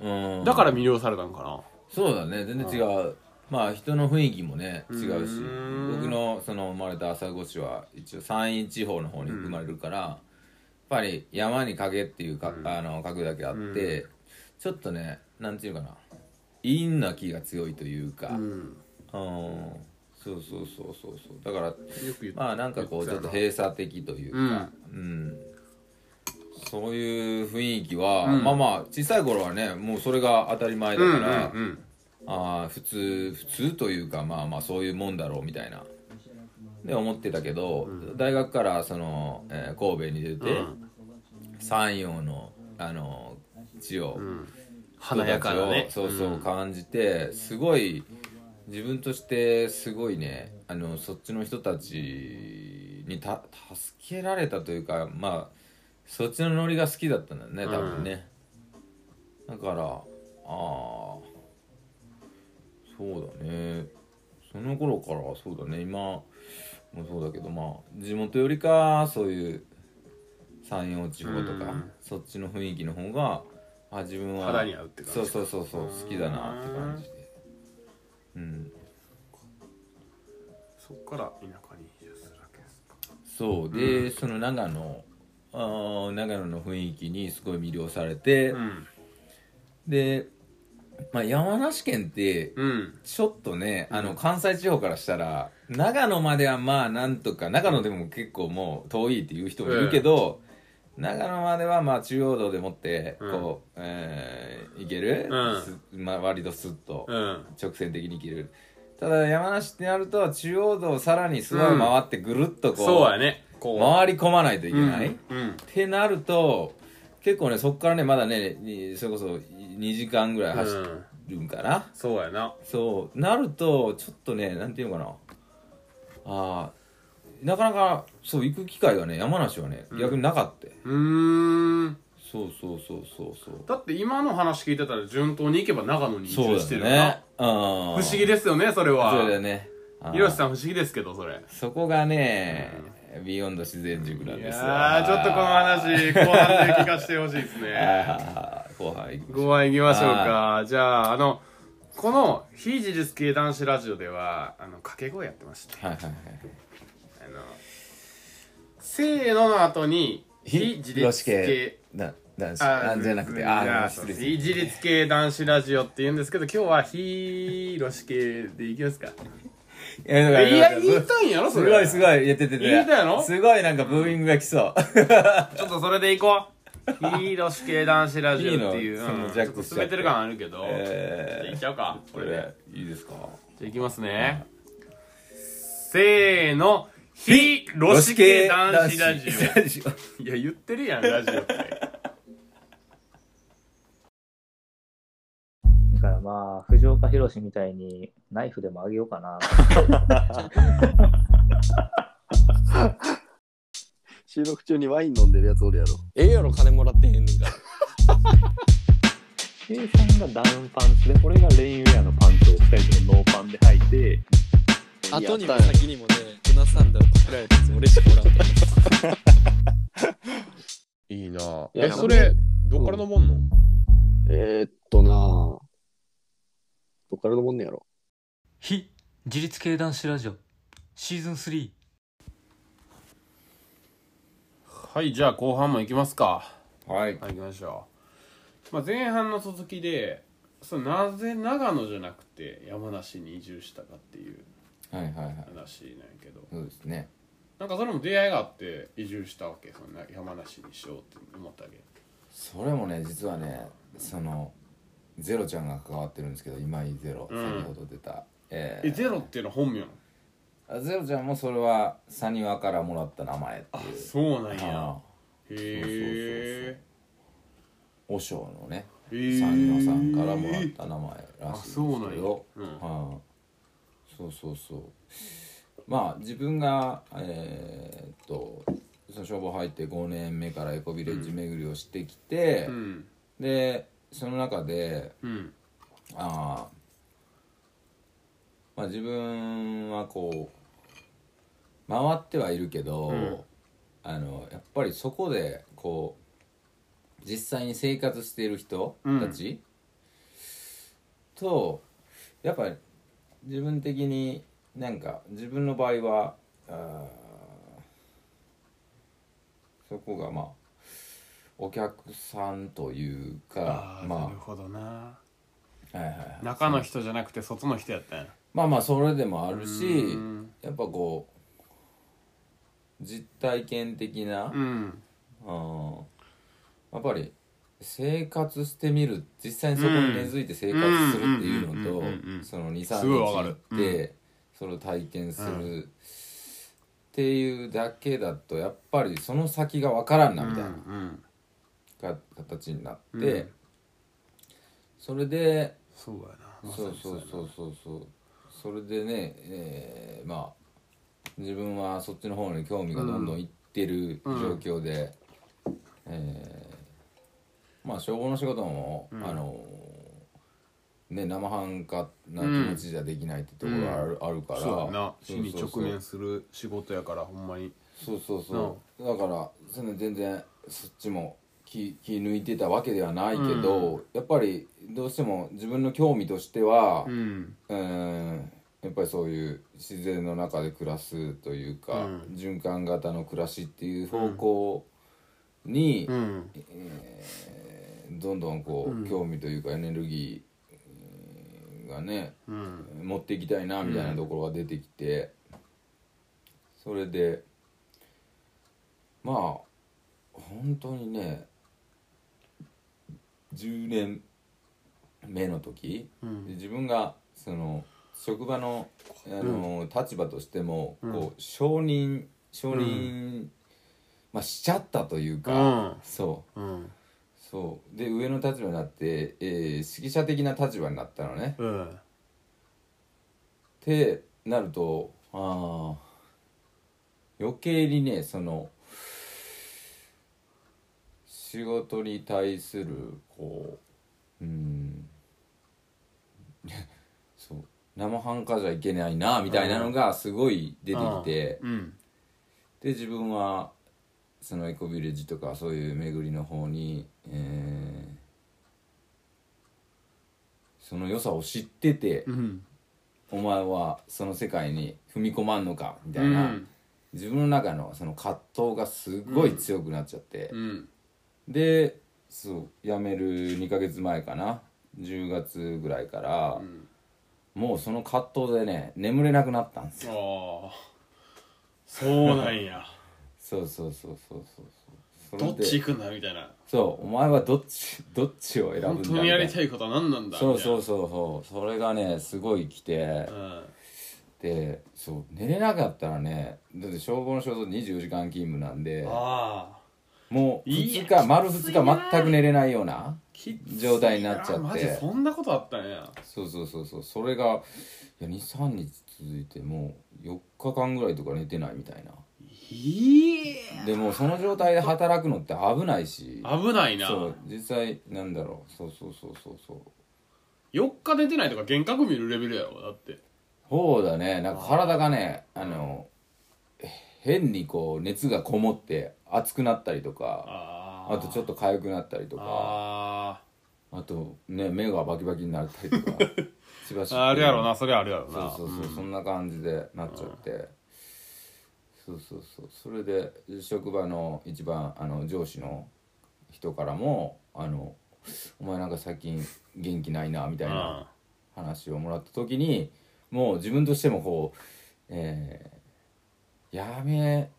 うん。だから魅了されたんかな。そうだね全然違う。まあ人の雰囲気もね違うし。うん。僕のその生まれた朝来市は一応山陰地方の方に生まれるから、やっぱり山に影っていうか、あの書くだけあって、ちょっとねなんていうかな。陰な気が強いというか、うん。うん。そうそうそうそうそう。だからまあなんかこうちょっと閉鎖的というか、うんそういう雰囲気は、うん。まあまあ小さい頃はねもうそれが当たり前だうんから、うんうんああ普通普通というかまあまあそういうもんだろうみたいな。で思ってたけど、大学からその、えー神戸に出て、うん。山陽のあの地を、うん。華やかなね。そうそううん。感じてすごい自分としてすごいねあのそっちの人たちにた助けられたというかまあそっちのノリが好きだったんだよね多分ね、だからああそうだね。その頃からそうだね。今もそうだけどまあ地元よりかそういう山陽地方とか、うん。そっちの雰囲気の方があ自分は肌に合うって感じそうそうそうそう好きだなって感じで。うん。そっから田舎に移住するわけですか。そう。で、その長野長野の雰囲気にすごい魅了されて、うん。で、まあ、山梨県ってうん。ちょっとね、あの関西地方からしたら長野まではまあなんとか長野でも結構もう遠いっていう人もいるけど、長野まではまあ中央道でもってこう、えー行ける、うん。すまあ、割とスッとうん。直線的に行ける。ただ山梨ってなると中央道をさらに諏訪を回ってぐるっとこう、そうやねこう。回り込まないといけない、うん。うん。ってなると結構ねそこからねまだねにそれこそ2時間ぐらい走るんかな、そうやな。そう。なるとちょっとねなんていうのかな。あーなかなかそう行く機会がね山梨はね逆になかった、うーん。そうそうそうそうそう。だって今の話聞いてたら順当に行けば長野に移住してるよな。ね。不思議ですよねそれは。そうだよねひろしさん不思議ですけどそれ。そこがね、ビヨンド自然塾なんいですよ。やーちょっとこの話後半で聞かせてほしいですね。後半行きましょう後半行きましょうか。じゃああのこの非自立系男子ラジオではあの掛け声やってましてはいはいはい。あのせーのの後に非自非立系な男子あじゃなくてああー失礼非自立系男子ラジオって言うんですけど今日は非ロシ系でいきますかいや言いたいんやろそれ。すごいすごい言っててて。言いたいの？すごいなんかブーイングが来そう。ちょっとそれでいこう。非ロシ系男子ラジオっていういいのそのうん。ジャックしちゃって。ちょっと滑ってる感あるけど、じゃあえいっちゃうかー、これで。これいいですか？じゃあいきますね。せーの。非ロシ系男子ラジオ。いや、言ってるやん、ラジオって。だからまあ、藤岡弘みたいにナイフでもあげようかな。収録中にワイン飲んでるやつおるやろ。ええやろ金もらってへんねんか。ら K さんがダウンパンツで、俺がレインウェアのパンツを2人ともノーパンで履いて、後にも先にもね船サンダルパクられたやつ嬉しくもらった いいなやえ、それ、どっからのもんの？えー、っとなっからのもんねやろ。非自立系男子ラジオシーズン3はい、じゃあ後半も行きますか。はいはい、行きましょう。まあ、前半の続きで、それなぜ長野じゃなくて山梨に移住したかっていうはいはいはい話なんやけど、そうですねなんかそれも出会いがあって移住したわけ、その山梨にしようって思ったわけ。それもね実はねそのゼロちゃんが関わってるんですけど今井ゼロ、うん。先ほど出た。ええ、ゼロっていうのは本名なの？あゼロちゃんもそれはサニワからもらった名前ってあいう、そうなんや。あへえ。和尚のねへー。サニワさんからもらった名前らしいですそうなんや。はあ。そうそうそう。まあ自分がえーっとその消防入って5年目からエコビレッジ巡りをしてきて、うん。でその中でうん。あーまあ自分はこう回ってはいるけど、うんあのやっぱりそこでこう実際に生活している人たち、とやっぱり自分的になんか自分の場合はあーそこがまあお客さんというかああ、まあ。なるほどな。あはいはいはい。中の人じゃなくて外の人やったんや。まあまあそれでもあるしうん。やっぱこう実体験的な、うん。うんやっぱり生活してみる実際にそこに根付いて生活するっていうのとうんうんうんうんうんそのすごいわか23日る。行ってそれを体験する。っていうだけだとやっぱりその先が分からんなみたいな。うんか形になって、うん。それでそうやな。まさそうそうそう。そうそうそれでね、えーまあ自分はそっちの方に興味がどんどんいってる状況で、えーまあ消防の仕事も、あのね生半可な気持ちじゃできないってところある,、あるから。そうやな。死に直面する仕事やからほんまに。そうそうそう。だからその全然そっちも気気抜いてたわけではないけど、やっぱりどうしても自分の興味としては、うん。うん。やっぱりそういう自然の中で暮らすというか、うん。循環型の暮らしっていう方向に、うん。どんどんこう、うん。興味というかエネルギーがねうん。持っていきたいなみたいなところが出てきて、それでまあ本当にね10年目の時、うん。で自分がその職場のあの、立場としても、うん。こう承認承認、まあ、しちゃったというか、うん。そう。うん。そう。で上の立場になって、えー指揮者的な立場になったのね。うん。ってなるとああ余計にねその仕事に対するこううん そう生半可じゃいけないなみたいなのがすごい出てきて、うん。で自分はそのエコビレッジとかそういう巡りの方に、えーその良さを知ってて、うん。お前はその世界に踏み込まんのかみたいな、うん。自分の中のその葛藤がすごい強くなっちゃって、うんでそう辞める2ヶ月前かな。10月ぐらいから、ん。もうその葛藤でね眠れなくなったんですよ。ああそうなんや。そうそうそうそうそう。そうどっち行くんだみたいな。そうお前はどっちどっちを選ぶんだ本当にやりたいいことは何なんだそうそううそうそう。それがねすごい来て、うん。でそう寝れなかったらねだって消防の仕事24時間勤務なんで。ああもういや2日丸2きついな日全く寝れないような状態になっちゃって。マジそんなことあったんや。そうそうそうそう。それがいや23日続いてもう4日間ぐらいとか寝てないみたいな。いやでもうその状態で働くのって危ないし。危ないな。そう実際なんだろう。そうそうそうそうそう。4日寝てないとか幻覚見るレベルやろだって。そうだね。なんか体がねあの変にこう熱がこもって熱くなったりとかあとちょっと痒くなったりとかああとね目がバキバキになったりとか しばし。ああるやろなそれあるやろな。そうそうそう、そんな感じでなっちゃって、そうそうそう。それで職場の一番あの上司の人からも「あのお前なんか最近元気ないな」みたいな話をもらった時にもう自分としてもこう、えーやめ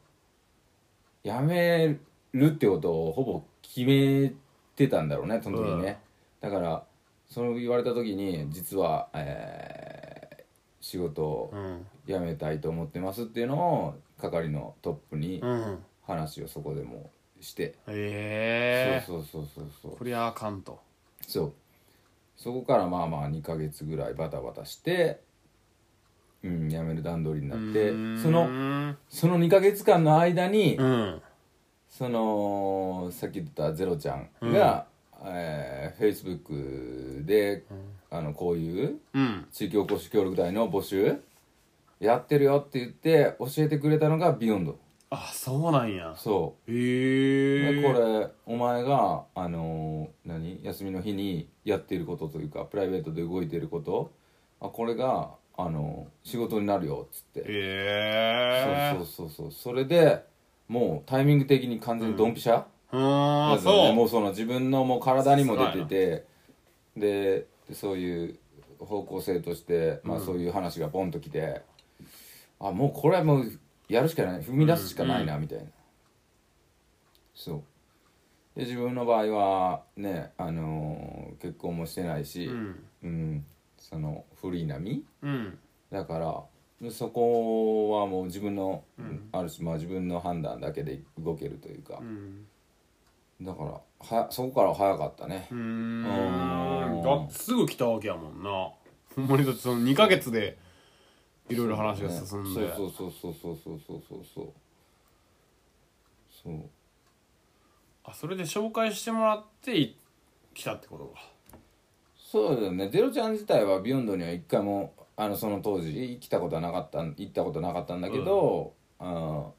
やめるってことをほぼ決めてたんだろうねその時にね、だからその言われた時に実は、えー仕事をうん辞めたいと思ってますっていうのを係のトップにうん。話をそこでもして、ええ。そうそうそうそうそう。こりゃあかんと。そう。そこからまあまあ2ヶ月ぐらいバタバタしてうん辞める段取りになってそのその2ヶ月間の間に、うん。そのさっき言ったゼロちゃんが、えー、Facebook で、あのこういううん。地域おこし協力隊の募集やってるよって言って教えてくれたのがビヨンド。あそうなんや。そう。へえでこれお前があのー何？休みの日にやっていることというかプライベートで動いていること。あこれがあのー仕事になるよっつって、へえ。そうそうそうそう。それでもうタイミング的に完全にドンピシャ、うーん。まずはねそう。もうその自分のもう体にも出てて。ででそういう方向性として、まあ、うん。そういう話がボンときて、あもうこれはもうやるしかない。踏み出すしかないなみたいな、そう。で自分の場合はね、あのー結婚もしてないし、うん。うんそのフリーな身？うん。だからでそこはもう自分の、うん。ある種まあ自分の判断だけで動けるというか。う、ん。だからはそこからは早かったね。うん。ん。だってすぐ来たわけやもんな。ほんまにだってその2ヶ月でいろいろ話が進んで。そうそうそうそうそうそうそうそう。そう。あそれで紹介してもらってい来たってことかそうだよね。ゼロちゃん自体はビヨンドには一回もあのその当時来たことはなかった行ったことなかったんだけど、あの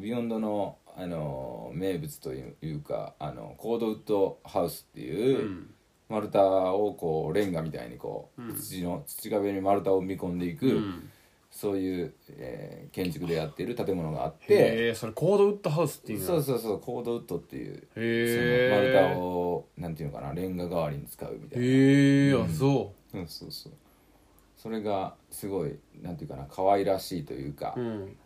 ビヨンドのあの名物というかあのコードウッドハウスっていう、うん。丸太をこうレンガみたいにこう、うん。土の土壁に丸太を埋め込んでいく、うんそういう、えー建築でやっている建物があってそれコードウッドハウスっていうの？そうそうそうコードウッドっていう丸太をなんていうのかなレンガ代わりに使うみたいな。へえあうん。そそうそうそう。それがすごいなんていうかな可愛らしいというか、ううん。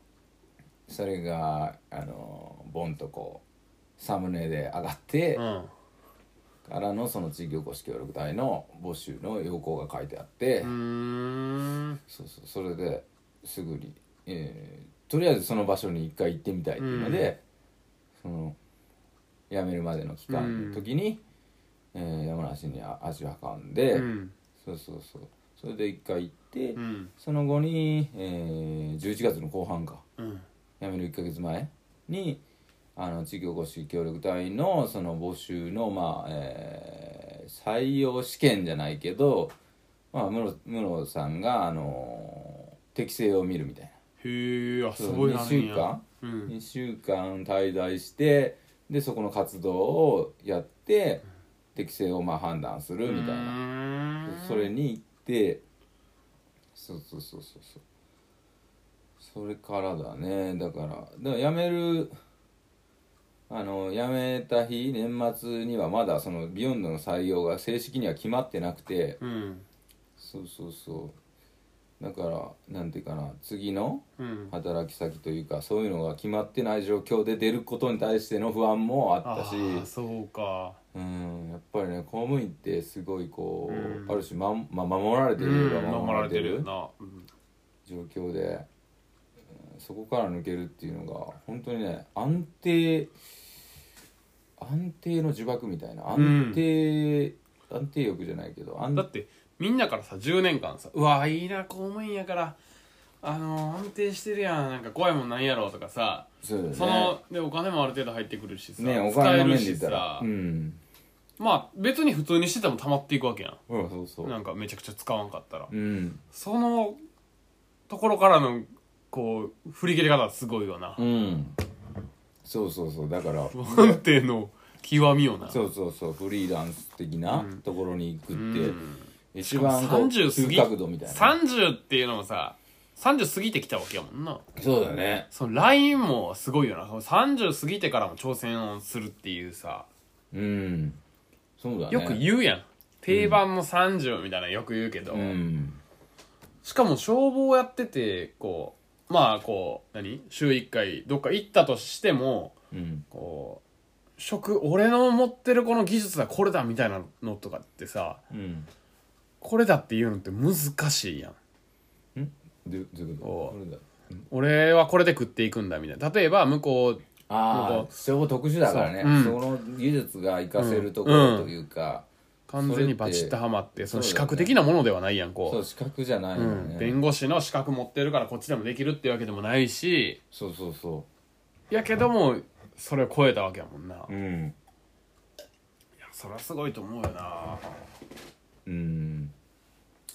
それがあのボンとこうサムネで上がって、うん。からのその地域おこし協力隊の募集の要項が書いてあって、うーん。そうそう。それですぐに、えーとりあえずその場所に一回行ってみたいっていうので、その辞めるまでの期間の時に、えー山梨にあ足を運んで、うん。そうそうそう。それで一回行って、うん。その後に、えー11月の後半か。うん。辞める1ヶ月前にあの地域おこし協力隊のその募集のまあ、えー採用試験じゃないけど、まあ、室室さんが、あの適性を見るみたいな。へえあすごいな2週間、うん。2週間滞在してでそこの活動をやって適性をまあ判断するみたいな。なそれに行ってそうそうそうそうそう。それからだね。だからだから辞めるあの辞めた日年末にはまだそのビヨンドの採用が正式には決まってなくて。うん。そうそうそうだからなんていうかな次のうん。働き先というかそういうのが決まってない状況で出ることに対しての不安もああったし。ーそうか。うんやっぱりね公務員ってすごいこう、うん。ある種、ままあ、守られてうるんよ守られてるよな。うん。状況で、うんそこから抜けるっていうのが本当にね安定安定の呪縛みたいな。安定、安定欲じゃないけど安だってみんなからさ10年間さ「うわいいな公務員やからあの安定してるやんなんか怖いもんなんやろ」とかさそね。そのでお金もある程度入ってくるしさ、ねお使えるしさ。うん。まあ別に普通にしてても溜まっていくわけやうんそうそんう。なんかめちゃくちゃ使わんかったら。うん。そのところからのこう振り切り方すごいよな。うん。そうそうそう。だから不安定の極みよな。そうそうそう。フリーランス的なうん。ところに行くって、うん一番こう30過ぎ急角度みたいな。30っていうのもさ30過ぎてきたわけやもんな。そうだね。その LINE もすごいよな。その30過ぎてからも挑戦をするっていうさ。うん。そうだね。よく言うやん。定番の30みたいなのよく言うけど、うん。しかも消防やっててこうまあこう何？週1回どっか行ったとしてもうん。こう職俺の持ってるこの技術はこれだみたいなのとかってさうんこれだっていうのって難しいやん。どどういうこおう。とこれだ。俺はこれで食っていくんだみたいな。例えば向こうああそこ特殊だからね。その技術が活かせるところというか、完全にバチッとはまってその視覚的なものではないやんこそう資格じゃないうのね、うん、弁護士の資格持ってるからこっちでもできるっていうわけでもないし。そうそうそやけどもそれを超えたわけやもんな、いううんやそれはすごいと思うよなうん。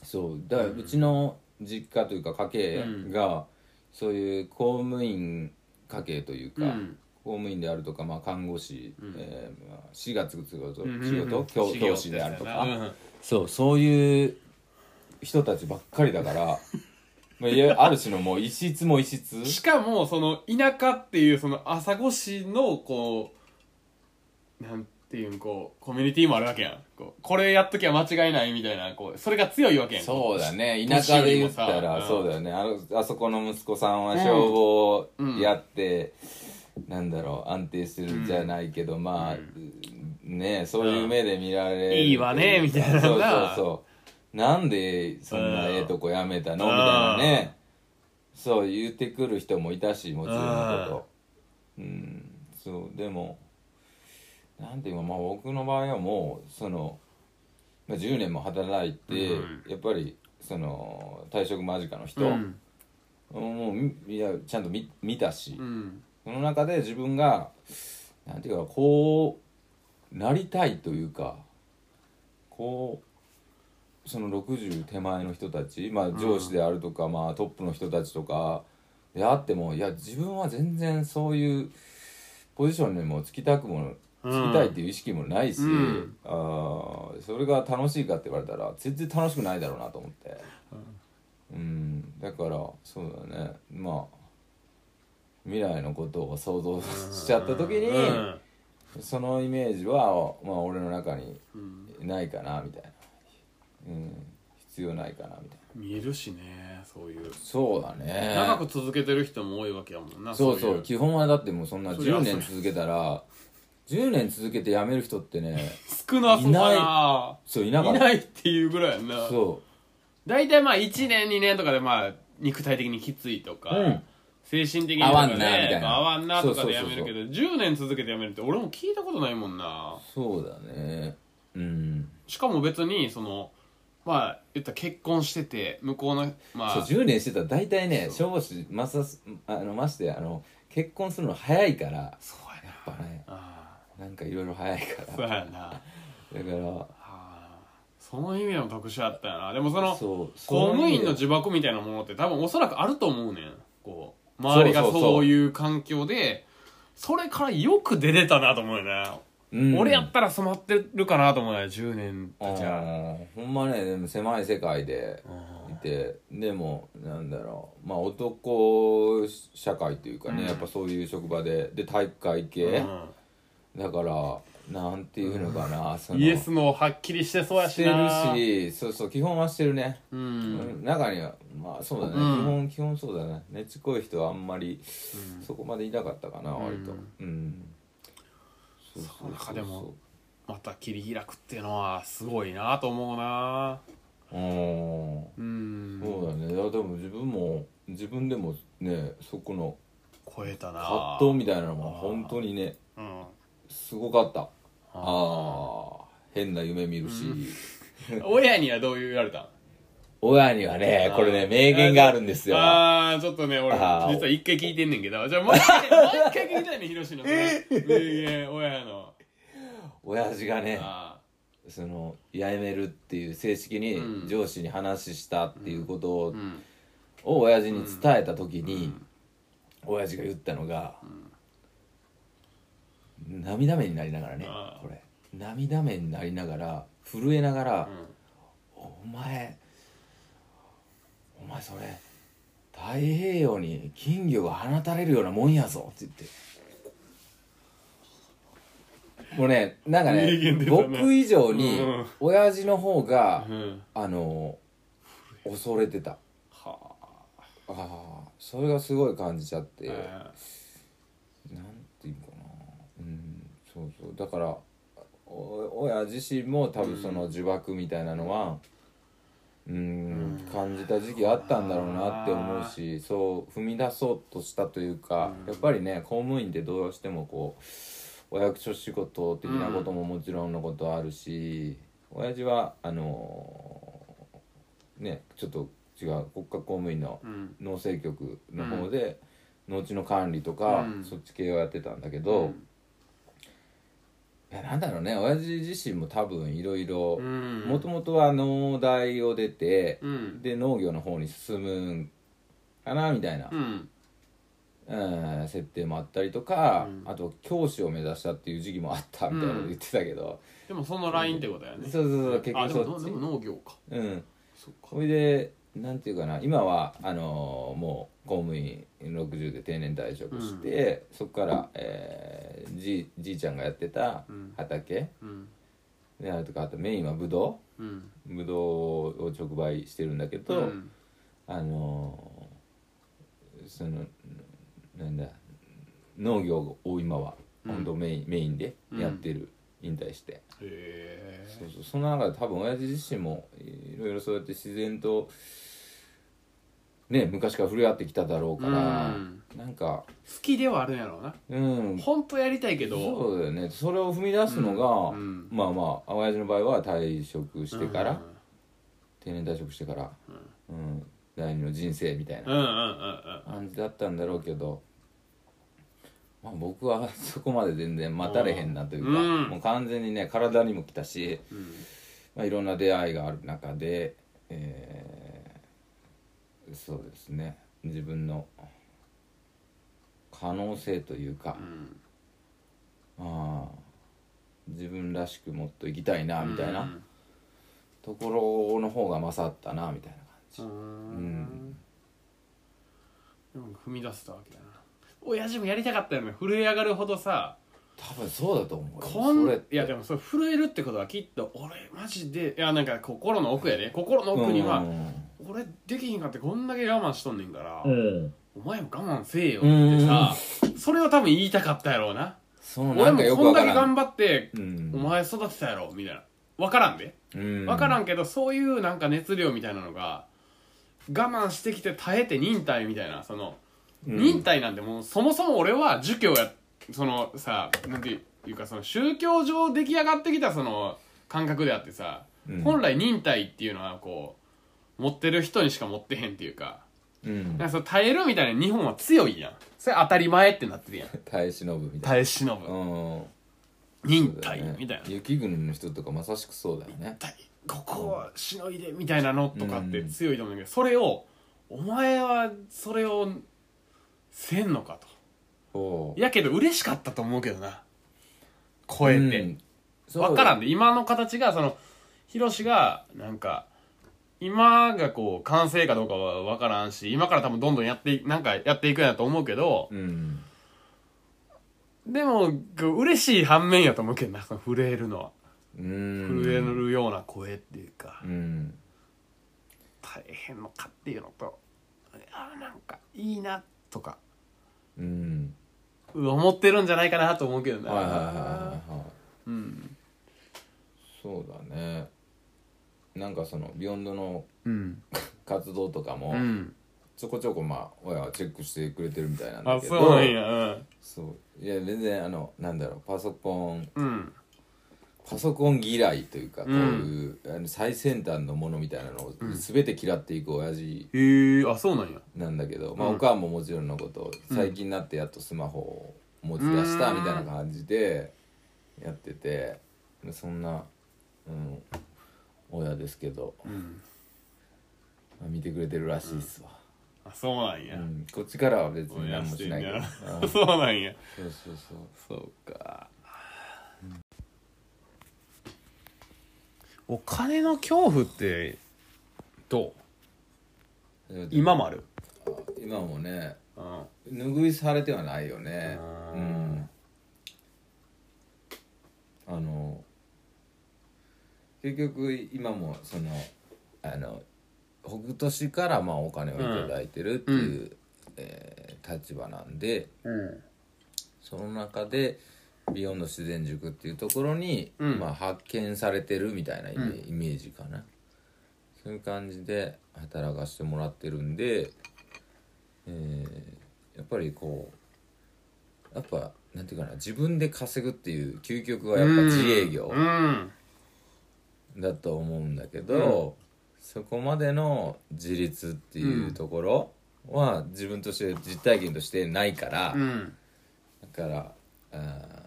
そう。だからうちの実家というか家系が、そういう公務員家系というか、うん。公務員であるとか、まあ、看護師、えーまあ、4月仕事、うん。仕事教教師であるとか、うんそうそういう人たちばっかりだから まあいやある種のもう異質も異質。しかもその田舎っていうその朝来市のこうなんてていうこうコミュニティもあるわけやん。こうこれやっときゃ間違いないみたいなこうそれが強いわけやん。そうだね。田舎で言ったらそうだよね。あのあそこの息子さんは消防やって、なんだろう安定するじゃないけど、まあ、ねそういう目で見られるいいわねみたいな。そうそうなそう。なんでそんなええとこやめたの？うん。みたいなね。そう言ってくる人もいたしもちろんのこと。うん。そうでもなんていうかまあ僕の場合はもうその、まあ、10年も働いて、うんやっぱりその退職間近の人、うん。もうみいやちゃんと見見たし、うん。その中で自分がなんていうかこうなりたいというかこうその60手前の人たち、まあ、上司であるとか、まあ、トップの人たちとかであってもいや自分は全然そういうポジションにもつきたくもつきたいっていう意識もないし、うん。あーそれが楽しいかって言われたら全然楽しくないだろうなと思って、うん、だからそうだね。まあ未来のことを想像しちゃった時に、うん。そのイメージは、まあ、俺の中にうん。ないかなみたいな、うん、必要ないかなみたいな。見えるしねそういう。そうだね。長く続けてる人も多いわけやもんなそうそう。い基本はだってもうそんなそりゃ10年続けたら10年続けて辞める人ってね 少なそうかな。そういなかった。いないっていうぐらいやんな。そ大体まあ1年2年とかでまあ肉体的にきついとか、ううん。精神的に合わんとかなみたいな。合わんなとかでそうそうそうそう。やめるけど10年続けてやめるって俺も聞いたことないもんな。そうだね。うん。しかも別にそのまあ言ったら結婚してて向こうのまそうあ10年してたら大体ね消防士まさあのましてあの結婚するの早いからそうややっぱね。なあなんかいろいろ早いかあそうらやな。だから。ああ。その意味でも特殊やったよな。でもその公務員の自呪縛みたいなものって多分おそらくあると思うねん。こう周りがそういう環境でそれからよく出れたなと思うよね、うん。俺やったら染まってるかなと思うよ10年あじゃーほんまねでも狭い世界でいて。でもなんだろう。まあ男社会というかね、うん。やっぱそういう職場で。で体育会系、だからなんていうのかな、そのイエスのはっきりしてそうやししてなるしそうそう基本はしてるね、ううんん中にはまあそうだね、うん。基本基本そうだね。ねちこい人はあんまりそこまでいなかったかな、割と。うん。そうその中でもまた切り開くっていうのはすごいなと思うな。うん。うん。そうだね。いやでも自分も自分でもねそこの超えたな。葛藤みたいなのも本当にねうんすごかった。ああ変な夢見るし、親にはどう言われた？ん親にはねこれね名言があるんですよ。ああちょっとね俺あー。実は一回聞いてんねんけど。じゃあもう一回もう一回聞きたいねヒロシのそ の名言親の。親父がねあその辞めるっていう正式にうん。上司に話したっていうことを,、ーうん。を親父に伝えた時に、親父が言ったのが、涙目になりながらねこれ。涙目になりながら震えながら、うん。お前お前それ太平洋に金魚が放たれるようなもんやぞって言って。もうねなんか名言ね出たな僕以上にうん。親父の方が、うん。あの恐れてた。はあ。あそれがすごい感じちゃって、あなんていうかな。うんそうそう。だからお親自身も多分その呪縛みたいなのはうん感じた時期あったんだろうなって思うしそう踏み出そうとしたというかやっぱりね公務員ってどうしてもこうお役所仕事的なことももちろんのことあるし親父はあのねちょっと違う国家公務員のうん。農政局の方で農地の管理とか、うん。そっち系をやってたんだけど、いやなんだろうね。親父自身も多分いろいろうん。もともとは農大を出て、うん。で農業の方に進むんかなみたいなう、ん。うん設定もあったりとか、うん。あと教師を目指したっていう時期もあったみたいなこと言ってたけど、でもそのラインってことやね。そうそうそう結あ局そっち。でもでも農業か。うん。そっか。それでなんていうかな今はあのーもう公務員60で定年退職して、そこから、えーじじいちゃんがやってた畑、うん。であれとかあとメインはブドうん。ウブドウを直売してるんだけど、うん。あのーそのなんだ農業を今は本当メイン,、メインでやってる、引退して。へえそうそう。その中で多分親父自身もいろいろそうやって自然とね昔から触れ合ってきただろうから、うん。なんか好きではあるんやろうな。うん。本当やりたいけど。そうだよね。それを踏み出すのが、うん。うん。まあまあ親父の場合は退職してから、うん。定年退職してから、うん。第二の人生みたいなうんうんうんうん。感じだったんだろうけど、まあ、僕はそこまで全然待たれへんなというか、うん。もう完全にね体にも来たし、うん。まあ、いろんな出会いがある中で、えーそうですね。自分の可能性というか、ああ自分らしくもっと生きたいなみたいなところの方が勝ったなみたいな感じ。うん。踏み出せたわけだな。親父もやりたかったよね。震え上がるほどさ多分そうだと思うよ。こいやでもそれ震えるってことはきっと俺マジでいやなんか心の奥やで。心の奥には、俺できひんかってこんだけ我慢しとんねんから、うん。お前も我慢せえよってさ、それを多分言いたかったやろうな。俺もそのなんかよくこんだけ頑張って、うん。お前育てたやろみたいな。分からんで。うん。分からんけどそういうなんか熱量みたいなのが我慢してきて耐えて忍耐みたいなその、忍耐なんてもうそもそも俺は儒教やそのさなんていうかその宗教上出来上がってきたその感覚であってさ、うん。本来忍耐っていうのはこう持ってる人にしか持ってへんっていうか。うん。なんかその耐えるみたいな日本は強いやん。それ当たり前ってなってるやん。耐え忍ぶみたいな。耐え忍ぶ、うん。忍耐みたいな。雪国の人とかまさしくそうだよね。対ここはしのいでみたいなのとかって強いと思うんだけど、それをお前はそれをせんのかと。おう。やけど嬉しかったと思うけどな。超えて、うん。分からんで。今の形がそのヒロシがなんか今がこう完成かどうかは分からんし今から多分どんどんやっていなんかやっていくんやと思うけどうん。でも嬉しい反面やと思うけどなその震えるのは。うん。震えるような声っていうか、うん。大変のかっていうのとあーなんかいいなとか。うん。思ってるんじゃないかなと思うけどな、はいはいはいはいはい。うん。そうだねなんかそのビヨンドのうん。活動とかもうん。ちょこちょこまあ親はチェックしてくれてるみたいなんだあけどそうなんや。うんそう。いや全然あのなんだろうパソコンうん。パソコン嫌いというかこういう、あの最先端のものみたいなのを全て嫌っていく親父へえあそうなんや。なんだけど、まあうん。おかんももちろんのこと最近になってやっとスマホを持ち出したみたいな感じでやっててそんな、うん、親ですけど、うん。まあ見てくれてるらしいっすわ、あそうなんや、うん。こっちからは別に何もしないけど、親うん。そうなんや。そうそうそう。そうか、お金の恐怖ってどう？今もある？今もね。うん。拭いされてはないよね。ううんん。あの結局今もそのあの北斗市からまあお金をいただいてるっていう、えー立場なんでうん。その中でビヨンド自然塾っていうところに、うん。まあ、発見されてるみたいなイメ,、ージかな。そういう感じで働かしてもらってるんで、えーやっぱりこうやっぱなんていうかな自分で稼ぐっていう究極はやっぱ自営業。うんだと思うんだけど、そこまでの自立っていうところは自分として実体験としてないから、うん。だからあー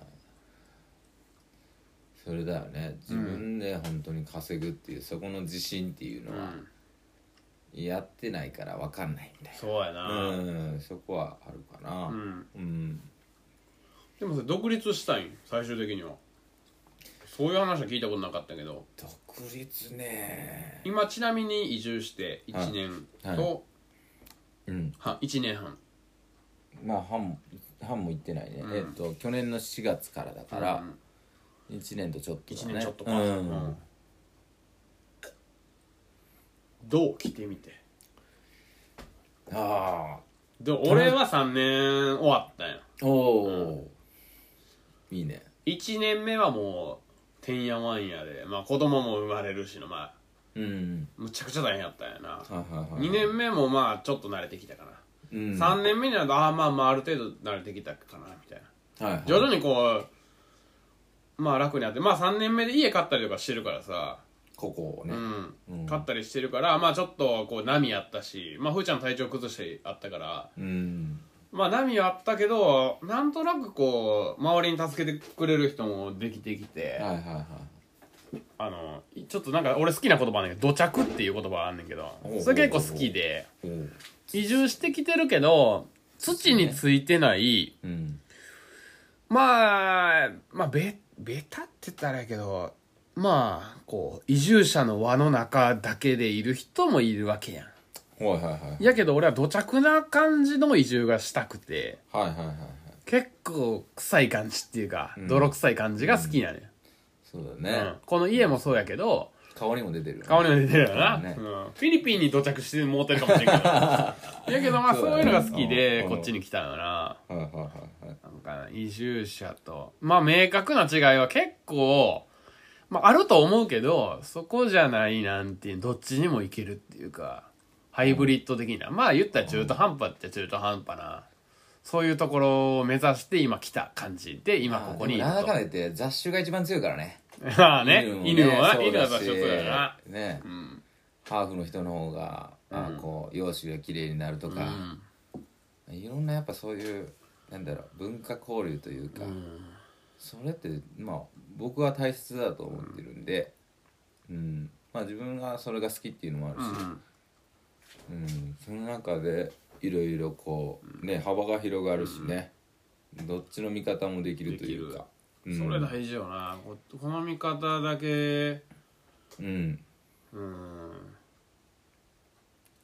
それだよね。自分で本当に稼ぐっていう、そこの自信っていうのはやってないから分かんないみたいそうやな。なうん。そこはあるかな。うん。うん、でもそれ独立したいん？最終的にはそういう話は聞いたことなかったけど。独立ね。今ちなみに移住して1年と、はい。うん。は1年半。まあ半も半も行ってないね、うん。えっと去年の4月からだから1年とちょっとだ1ね年ちょっとか、うん。うん。どう来てみて？あで俺は3年終わったんやあおお、いいね。1年目はもうてんやわんやで。まあ子供も生まれるしのまあうん。むちゃくちゃ大変やったんやな。はいはいはい2年目もまあちょっと慣れてきたかな、うん。3年目になるとああまあまあある程度慣れてきたかなみたいな。はいはい。徐々にこうまあ楽になってまあ3年目で家買ったりとかしてるからさ、ここをね、うん。うん。買ったりしてるからまあちょっとこう波あったしまあふーちゃん体調崩してあったから。うんまあ波はあったけどなんとなくこう周りに助けてくれる人もできてきて、はいはいはい。あのちょっとなんか俺好きな言葉あんねんけど土着っていう言葉があんねんけどそれ結構好きで移住してきてるけど土についてない、うん。まあまあベベタって言ったらやけどまあこう移住者の輪の中だけでいる人もいるわけやんはいはいはい。やけど俺は土着な感じの移住がしたくて。はいはいはいはい。結構臭い感じっていうか、うん。泥臭い感じが好きなのよ、そうだうん。ね、この家もそうやけど顔にも出てるよね。顔にも出てるよな、ね。うん。フィリピンに到着してもうてるかもしれんけど。やけどまあそうういうのが好きでうん。こっちに来たよな。はいはいはいはい。なんか移住者と。まあ明確な違いは結構まああると思うけどそこじゃないなんていうどっちにもいけるっていうかハイブリッド的な。まあ言ったら中途半端って中途半端な。そういうところを目指して今来た感じで今ここにいるあーでもなんだかんだと言って雑種が一番強いからね。まあね。犬もをなそうだし犬は場所そうやなね。うん。ハーフの人の方が、あうん。こう容姿が綺麗になるとか、いろんなやっぱそういうなんだろう文化交流というか、うん。それってまあ僕は大切だと思ってるんで、うん。まあ自分がそれが好きっていうのもあるし、うん。その中でいろいろこうね幅が広がるしね、どっちの見方もできるというか、うん、それ大事よな。ここの見方だけ。うん。うん。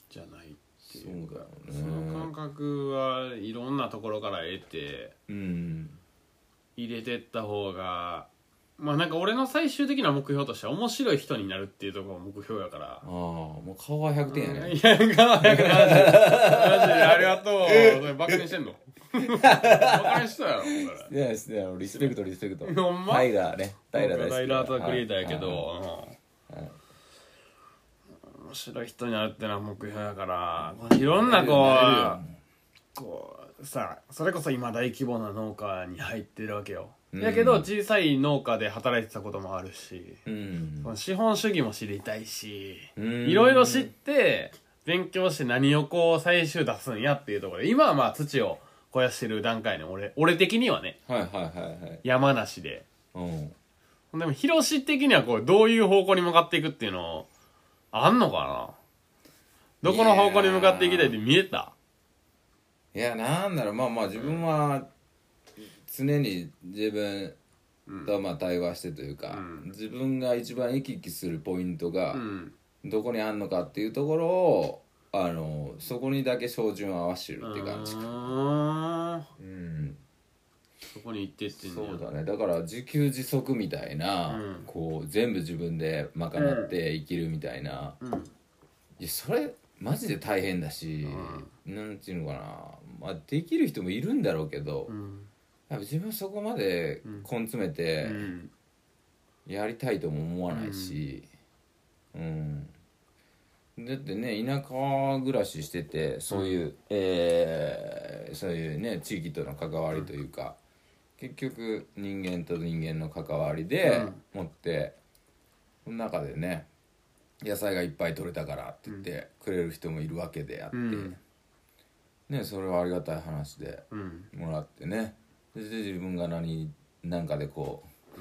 じゃないってそういうかだよその感ね覚はいろんなところから得てうん。入れてった方がまあなんか俺の最終的な目標としては面白い人になるっていうところが目標やから。ああもう顔は100点やね、いや、が、マジで、ありがとう。それバカにしてんの？バカにしたやろ、こいやいやリスペクトリスペクトほんま？タイラーね。タイラー大好きタイラーとクリエイターやけど、面白い人になるってのは目標やから、いろんなこう、こう、さ、それこそ今大規模な農家に入ってるわけよ。うん。やけど、小さい農家で働いてたこともあるし、うん。資本主義も知りたいし、うん。いろいろ知って、勉強して何をこう最終出すんやっていうところで、今はまあ土を肥やしてる段階の俺、俺的にはね、はいはいはいはい。山梨で。うん。でも、ヒロシ的にはこう、どういう方向に向かっていくっていうの、あんのかな？どこの方向に向かっていきたいって見えた？いやなんだろう。まあまあ自分は常に自分とまあ対話してというか、うん。自分が一番生き生きするポイントがうん。どこにあんのかっていうところをあのそこにだけ照準を合わせてるって感じかあうん。そこに行ってってんそうだね。だから自給自足みたいな、うん。こう全部自分で賄って生きるみたいな、うん。いやそれマジで大変だし、なんていうのかな、まあ、できる人もいるんだろうけど、うん。やっぱ自分はそこまで根詰めてうん。やりたいとも思わないしうん、だってね田舎暮らししててそういう、えーそういうね地域との関わりというか、結局人間と人間の関わりで持って、その中でね野菜がいっぱい取れたからって言ってくれる人もいるわけであって、うん。ねそれはありがたい話で。うん。もらってねでで自分が何なんかでこう、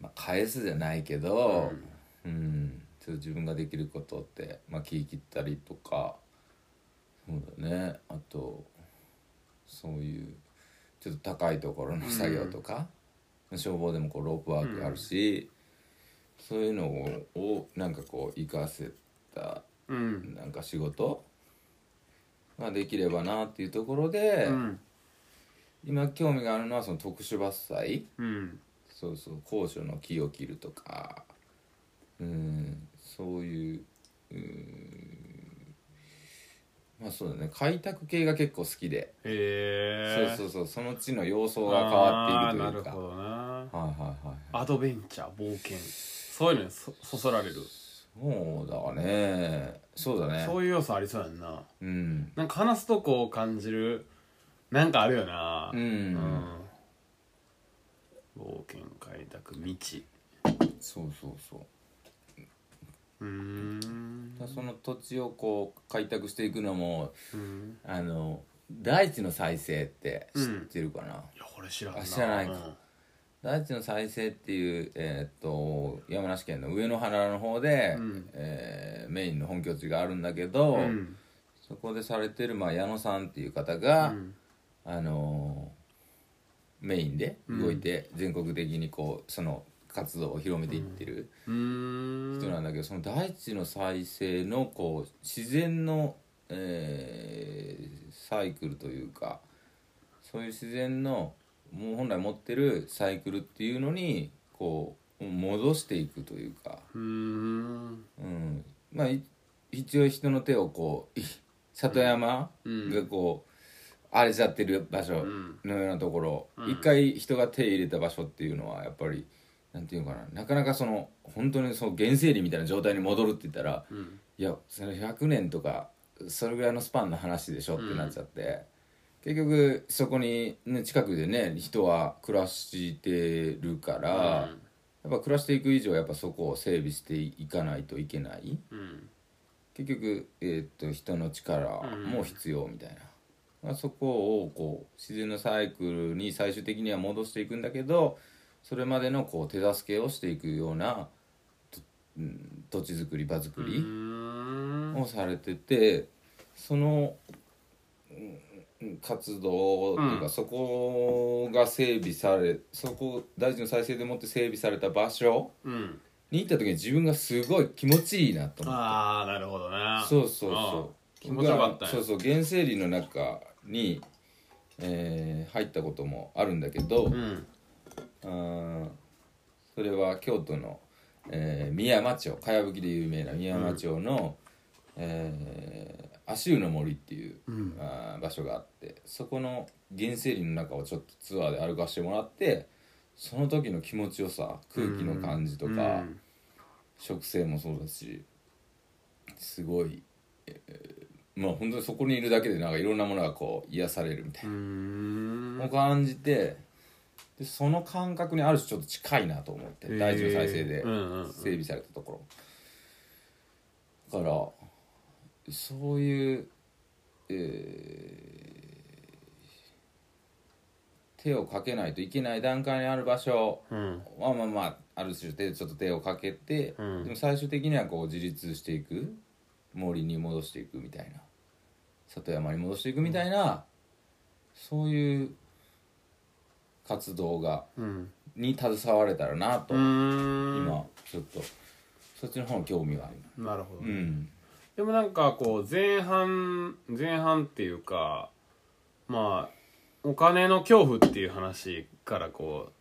まあ、返すじゃないけど、うん。ちょっと自分ができることって、まあ、木切ったりとかそうだね。あとそういうちょっと高いところの作業とか、消防でもこうロープワークあるし、そういうのををなんかこう活かせたうん。なんか仕事ができればなっていうところで、うん今興味があるのはその特殊伐採？うん。そうそう高所の木を切るとか。うんそういううん。まあそうだね。開拓系が結構好きで、へえ。そうそうそうその地の様相が変わっているというか。なるほどな。はいはいはいアドベンチャー冒険。そういうのにそそそられる。そうだね。そうだね。そういう要素ありそうやんな。うん。なんか話すとこう感じるなんかあるよな。うん、冒険開拓未知。そうそうそう。うーん。だからその土地をこう開拓していくのもうん。あの大地の再生って知ってるかな、いやこれ知らんな。あ知らないか。うん。大地の再生っていう、えーっと山梨県の上野原の方で、うん。えーメインの本拠地があるんだけど、うん。そこでされてる、まあ、矢野さんっていう方が、うんあのーメインで動いて、全国的にこうその活動を広めていってる人なんだけど、その大地の再生のこう自然の、えーサイクルというかそういう自然のもう本来持ってるサイクルっていうのにこう戻していくというか、うーん。うん、まあい一応人の手をこうい里山うんがこう荒れちゃってる場所ん。のようなところ、うん。一回人が手入れた場所っていうのはやっぱりなんていうのかな。なかなかその本当にその原生林みたいな状態に戻るって言ったら、うん。いやそれ100年とかそれぐらいのスパンの話でしょってなっちゃって、結局そこに、ね、近くでね人は暮らしてるから、やっぱ暮らしていく以上やっぱそこを整備していかないといけない。うん。結局、えーっと人の力も必要みたいな、まあ、そこをこう自然のサイクルに最終的には戻していくんだけどそれまでのこう手助けをしていくような土地づくり場づくり、をされててそのうん活動というか、うん。そこが整備されそこ大臣の再生でもって整備された場所うん。に行った時に自分がすごい気持ちいいなと思って。ああなるほどなそうそうあそう。気持ちよかったそうそう原生林の中に、えー入ったこともあるんだけど、うん。あーそれは京都の、えー宮山町かやぶきで有名な宮山町の、えー足湯の森っていう、うん。あー場所があってそこの原生林の中をちょっとツアーで歩かしてもらってその時の気持ちよさ空気の感じとか、うん。植生もそうだしすごい、えーまあ本当にそこにいるだけでなんかいろんなものがこう癒されるみたいな。のを感じてでその感覚にある種ちょっと近いなと思って大地の再生で整備されたところ。だからそういう、えー手をかけないといけない段階にある場所。うん。まあまあまあある種手ちょっと手をかけて、うん。でも最終的にはこう自立していく森に戻していくみたいな。里山に戻していくみたいな、そういう活動がうん。に携われたらなと、今ちょっとそっちの方の興味があります。なるほど、うん。でもなんかこう前半前半っていうかまあお金の恐怖っていう話からこう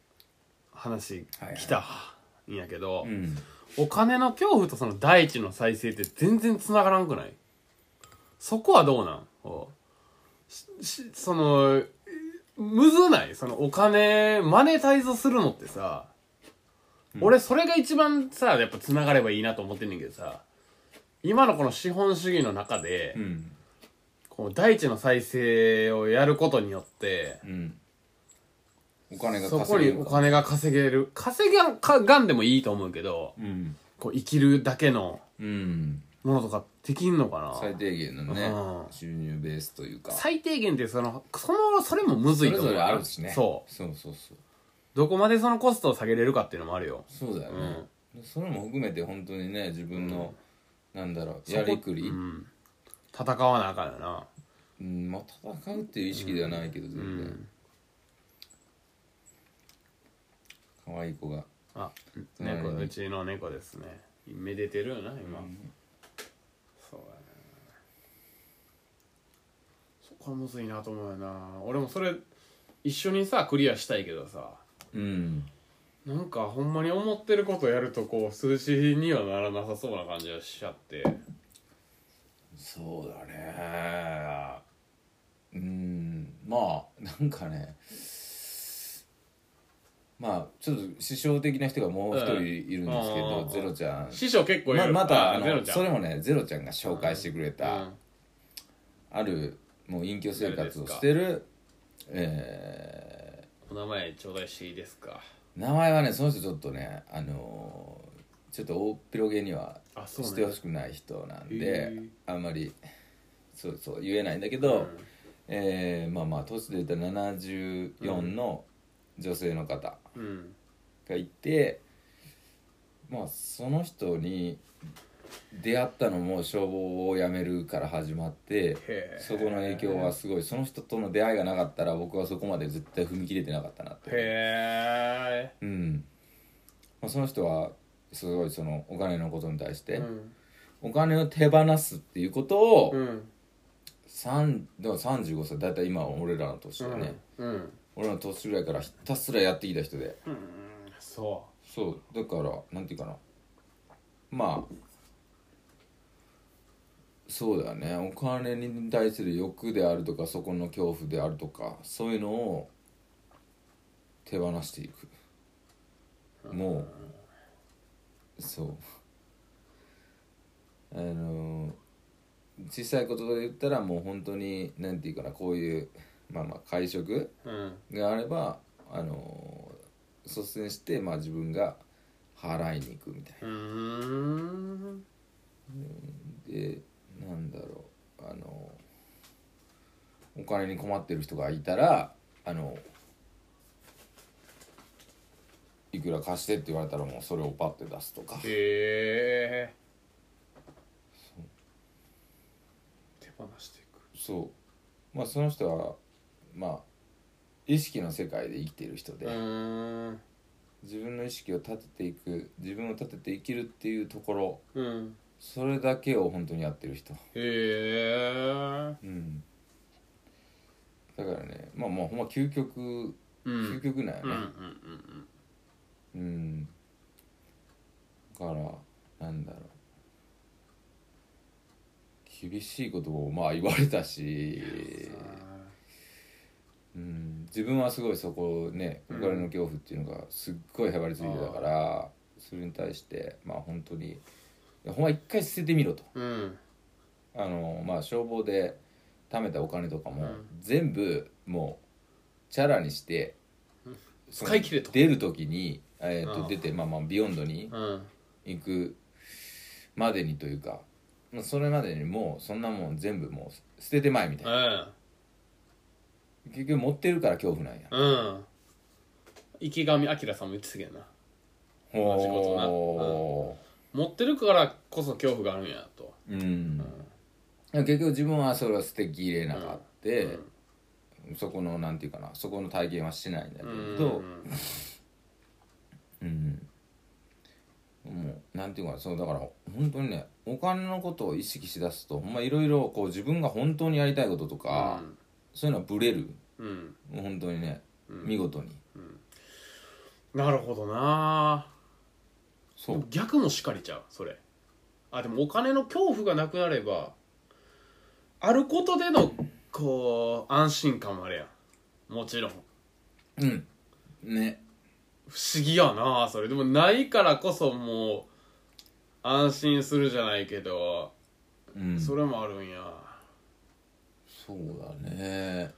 話来たんやけど、うんお金の恐怖とその大地の再生って全然つながらんくない？そこはどうなん？そのむずない？そのお金マネタイズするのってさ、俺それが一番さやっぱつながればいいなと思ってんねんけどさ今のこの資本主義の中で、うん。こう大地の再生をやることによってうんお金がそこ稼げる。かにお金が稼げる。稼がんかがんでもいいと思うけどうん。こう生きるだけのうん。ものとかできんのかな？最低限のねうん。収入ベースというか。最低限ってそのそのそれもむずいと思う。それあるしね。そう。そうそうそう。どこまでそのコストを下げれるかっていうのもあるよ。そうだよね、それも含めて本当にね自分の、なんだろうやりくり、うん。戦わなあかんよな。うんまあ戦うっていう意識ではないけど全然、可愛い子が。あ猫うちの猫ですね。めでてるよな今、そうやね。そこはむずいなと思うよな。俺もそれ一緒にさクリアしたいけどさ。うん。なんかほんまに思ってることやるとこう数字にはならなさそうな感じがしちゃって。そうだね。うん。まあなんかねまあちょっと師匠的な人がもう一人いるんですけど、うんゼロちゃん。師匠結構いる。ままたあのそれもねゼロちゃんが紹介してくれた、うん。あるもう隠居生活をしてるえお名前頂戴していいですか？ー名前はねその人ちょっとねあのーちょっと大っ広げにはしてほしくない人なんへでー。あんまりそうそう言えないんだけど、えーまあまあ年で言ったら74の女性の方。うん、うんがいて、まあその人に出会ったのも消防を辞めるから始まってそこの影響はすごいその人との出会いがなかったら僕はそこまで絶対踏み切れてなかったなって。へうん、まあ、その人はすごいそのお金のことに対して、えうん。お金を手放すっていうことを、うん。三だから35歳だいたい今は俺らの年だよね、うん俺らの年ぐらいからひたすらやってきた人で。うんそそう。だからなんていうかな。まあそうだよね。お金に対する欲であるとかそこの恐怖であるとかそういうのを手放していく。もうそう。あの小さいことで言ったらもう本当になんていうかなこういうまあまあ会食ううん。があればあの率先して、まあ、自分が払いに行くみたいうーん。なでなんだろう。あのお金に困ってる人がいたらあのいくら貸してって言われたらもうそれをパッて出すとか。へえ。手放していく。そう。まあその人はまあ意識の世界で生きている人で、自分の意識を立てていく自分を立てて生きるっていうところうん。それだけを本当にやってる人。へえ。うん。だからねまあまあほんま究極、うん。究極なんようんうんねうん、だからなんだろう。厳しいこともまあ言われたし、うん、自分はすごいそこねお金の恐怖っていうのがすっごいへばりついてたから、それに対してまあ本当にほんま一回捨ててみろと。うん。うんあのまあ消防で貯めたお金とかも、うん。全部もうチャラにして、使い切れと。出る時に、えー、と出てまあまあビヨンドにうん。行くまでにというか、まあ、それまでにもうそんなもん全部もう捨ててまえみたいな結局持ってるから恐怖なんや。うん。うん池上彰さんも言ってたけどな。同じことな。ほ持ってるからこそ恐怖があるんやと。ーうん、結局自分はそれは捨てきれなかった、そこのなんていうかなそこの体験はしないんだけうん。ど、うん、もうなんていうかなそうだから本当にねお金のことを意識しだすとほんまいろいろこう自分が本当にやりたいこととか、そういうのはブレる。うん。もう本当にね、見事に。なるほどな。そも逆もしかりちゃうそれ。あでもお金の恐怖がなくなればあることでのこう安心感もあれやん。もちろん。うん。ね。不思議やなそれ。でもないからこそもう安心するじゃないけど、うん。それもあるんやそうだね。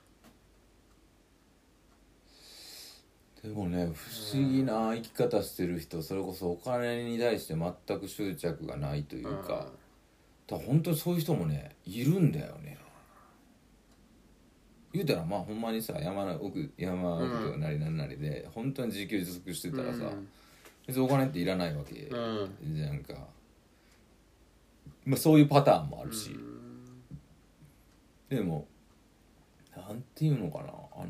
でもね不思議な生き方してる人それこそお金に対して全く執着がないというか、だから本当にそういう人もねいるんだよね。言うたらまあほんまにさ山の奥山奥なりなんなりで、本当に自給自足してたらさ、うん。別にお金っていらないわけうん。じゃんか、まあ、そういうパターンもあるし、でもなんていうのかなあの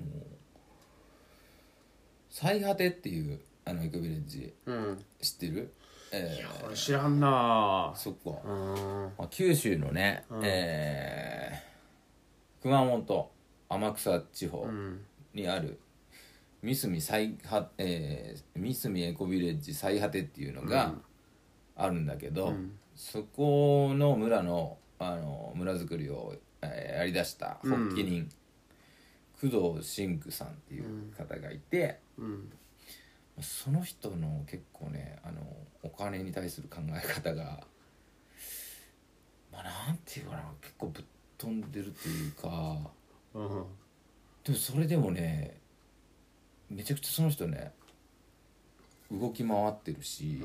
最果てっていうあのエコビレッジうん。知ってる？えいやー俺知らんな。そっか、うん。まあ、九州のね、うん。えー熊本天草地方うん。にある三隅最果、えー三隅エコビレッジ最果てっていうのがあるんだけど、うん。そこの村のあの村づくりを、えやりだした発起人、工藤真久さんっていう方がいて、その人の結構ねあのお金に対する考え方がまあなんていうかな結構ぶっ飛んでるというかうんでもそれでもねめちゃくちゃその人ね動き回ってるし、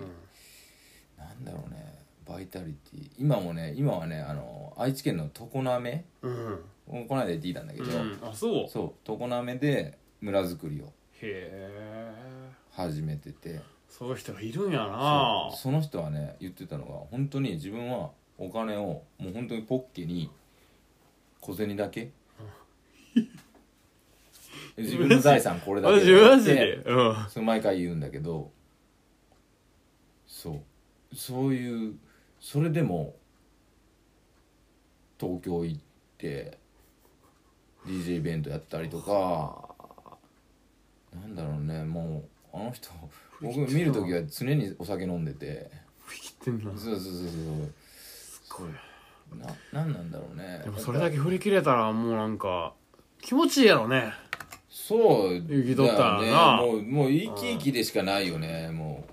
なんだろうねバイタリティ。今もね今はねあの愛知県の常滑うん。この間行ってきたんだけど、うん。あそう。そう常滑で村づくりをへえ。始めてて。そういう人がいるんやな。そう。その人はね言ってたのが本当に自分はお金をもう本当にポッケに小銭だけ自分の財産これだけマジ？マジで？うん。それ毎回言うんだけどそう。そういうそれでも東京行って DJ イベントやったりとかなんだろうねもうあの人僕見る時は常にお酒飲んでて。振り切ってんな。そうそうそうそう。すごい。ななんなんだろうね。でもそれだけ振り切れたらもうなんか気持ちいいやろね。そう生きとったらな。ねもうもう生き生きでしかないよねも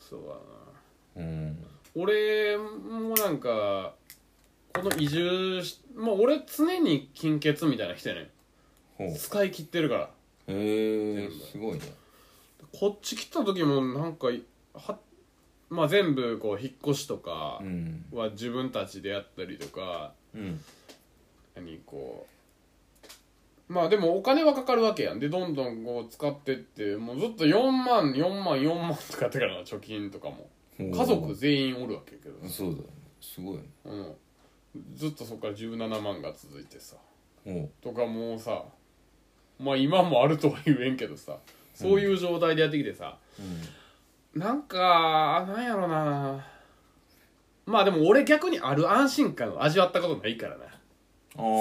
そうだな。ううん俺もなんかこの移住しもう俺常に金欠みたいな人やねん。ほう。使い切ってるから。へえすごいね。こっち来た時もなんかはまあ全部こう引っ越しとかうん。は自分たちでやったりとかうん。何こうまあでもお金はかかるわけやん。でどんどんこう使ってってもうずっと4万4万4万使ってからな貯金とかも家家族全員おるわけやけどそうだすごいね。うん。ずっとそこから17万が続いてさ。ほとかもうさまあ今もあるとは言えんけどさそういう状態でやってきてさ、なんかなんやろな。まあでも俺逆にある安心感を味わったことないからな。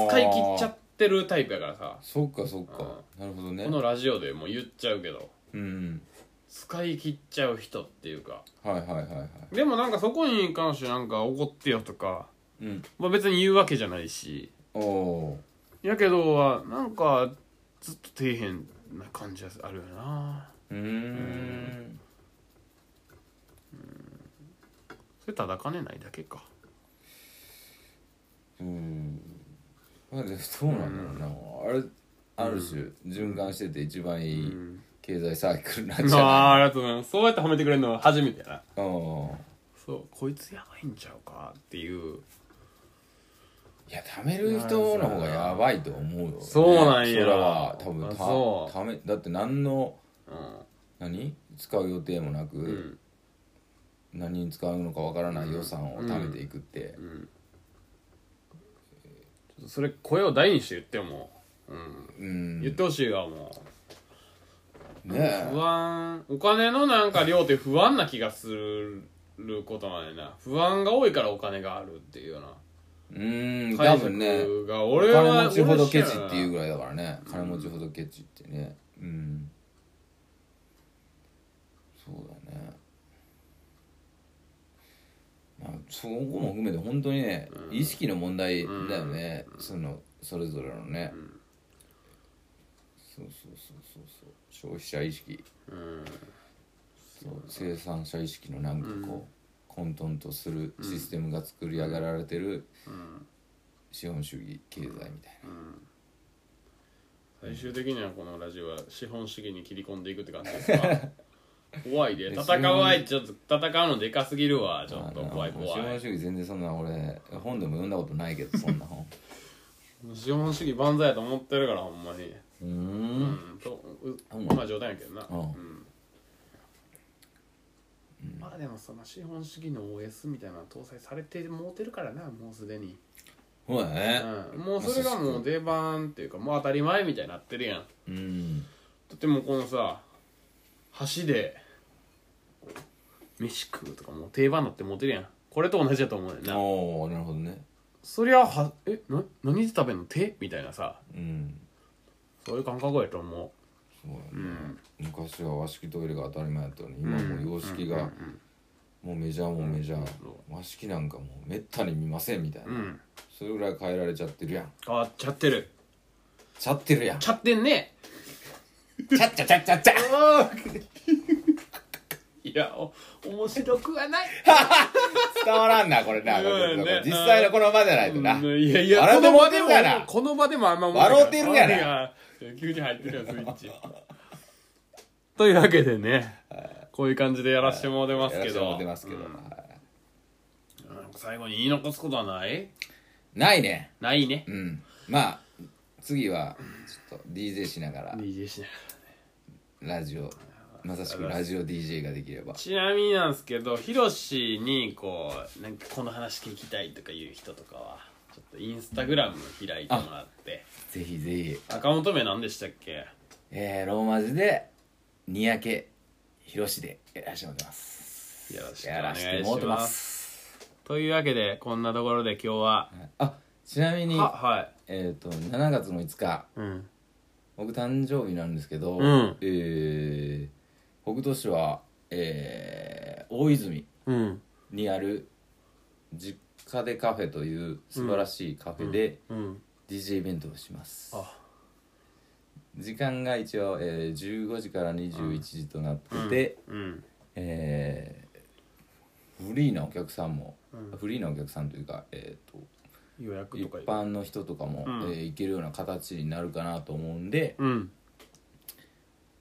使い切っちゃってるタイプやからさ。そっかそっか。なるほどね。このラジオでもう言っちゃうけど。うん使い切っちゃう人っていうか。はいはいはいはい。でもなんかそこに関してなんか怒ってよとか、うん。まあ、別に言うわけじゃないし。おおやけどはなんかずっと底辺な感じはあるよな。うーん。それただ金ないだけか。うん。まあでもそうなんだろうな。あれある種循環してて一番いい経済サークルなんじあありがとうございます。そうやって褒めてくれるのは初めてやな。うん。そうこいつやばいんちゃうかっていう。いや貯める人の方がやばいと思うよ、ね、そうなんや。それは多分あたそう。ためだって何のう何？使う予定もなく、んうん。何に使うのかわからない予算を貯めていくって、うん。ちょっとそれ声を大にして言ってもうん。うん。言ってほしいわもうね不安お金のなんか量って不安な気がすることなんやな。不安が多いからお金があるっていうような。えうん多解分ね。俺は金持ちほどケチっていうぐらいだからね。金持ちほどケチってね。うん。そうだね。まあそこも含めて本当にね、意識の問題だよね、そのそれぞれのね、そうそうそう消費者意識。うん。そう生産者意識のなんかこう、混沌とするシステムが作り上げられてる資本主義経済みたいな、最終的にはこのラジオは資本主義に切り込んでいくって感じですか？怖いで。戦う相手ちょっと戦うのでかすぎるわ。ちょっとまあ怖い怖資本い。主義全然そんな俺本でも読んだことないけどそんな本資本主義万歳やと思ってるからほんまにうーうん。んとうほんま。まあ冗談やけどな。うんうん。まあでもその資本主義の OS みたいなの搭載されてもうてるからなもうすでに、そうだね。うん、もうそれがもう出番っていうかもう当たり前みたいになってるやん。うん。だってもうこのさ箸で飯食うとかもう定番になってモテるやん。これと同じだと思うねんな。おおなるほどね。そりゃはえな何で食べんの？手？みたいなさ。うんそういう感覚やと思う。そうやね、昔は和式トイレが当たり前やったのに今もう洋式がもうメジャーもメジャー、和式なんかもうめったに見ませんみたいな、うん。それぐらい変えられちゃってるやん。変わっちゃってる。ちゃってるやん。ちゃってんね。ちゃっちゃちゃっちゃっちゃ。いやお面白くはない。伝わらんなこれな、うんね。実際のこの場じゃないとな、うんいやいや笑うてもうてこの場でもるがなこの場でもあんま笑うてるがな急に入ってるやんスイッチ。というわけでねこういう感じでやらしてもらってますけど。やらせてもらってますけど、最後に言い残すことはない？ないね。ないね。うん。まあ次はちょっと DJ しながら。DJ しながラジオ。まさしくラジオ DJ ができれば。らちなみになんですけどヒロシにこうなんかこの話聞きたいとかいう人とかは？とインスタグラム開いてもらって。ぜひぜひ。アカウント名何でしたっけ？えー、ローマ字で三宅宏でやらせてもらってます。よろしくおや願いしまます。すというわけでこんなところで今日はあちなみにははい。えっ、と7月の5日うん。僕誕生日なんですけど、うん。えー、北斗市は、えー、大泉うん。にある実家でカフェという素晴らしいカフェでうん DJ イベントをします、あ。時間が一応、えー、15時から21時となってて、うんえーフリーなお客さんも、フリーなお客さんというか、えー、と予約一とか般の人とかも、うん。えー行けるような形になるかなと思うんでうん。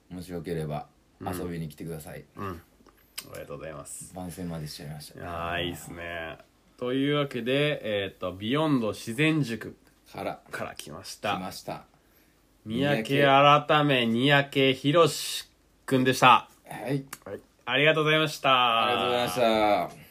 もしよければ遊びに来てください、うん。ありがとうございます。番宣までしちゃいました。ああいいっすねというわけでえっ、とビヨンド自然塾から。から来まし来たました。三宅改め三宅宏くんでした、はい。はい、ありがとうございました。ありがとうございました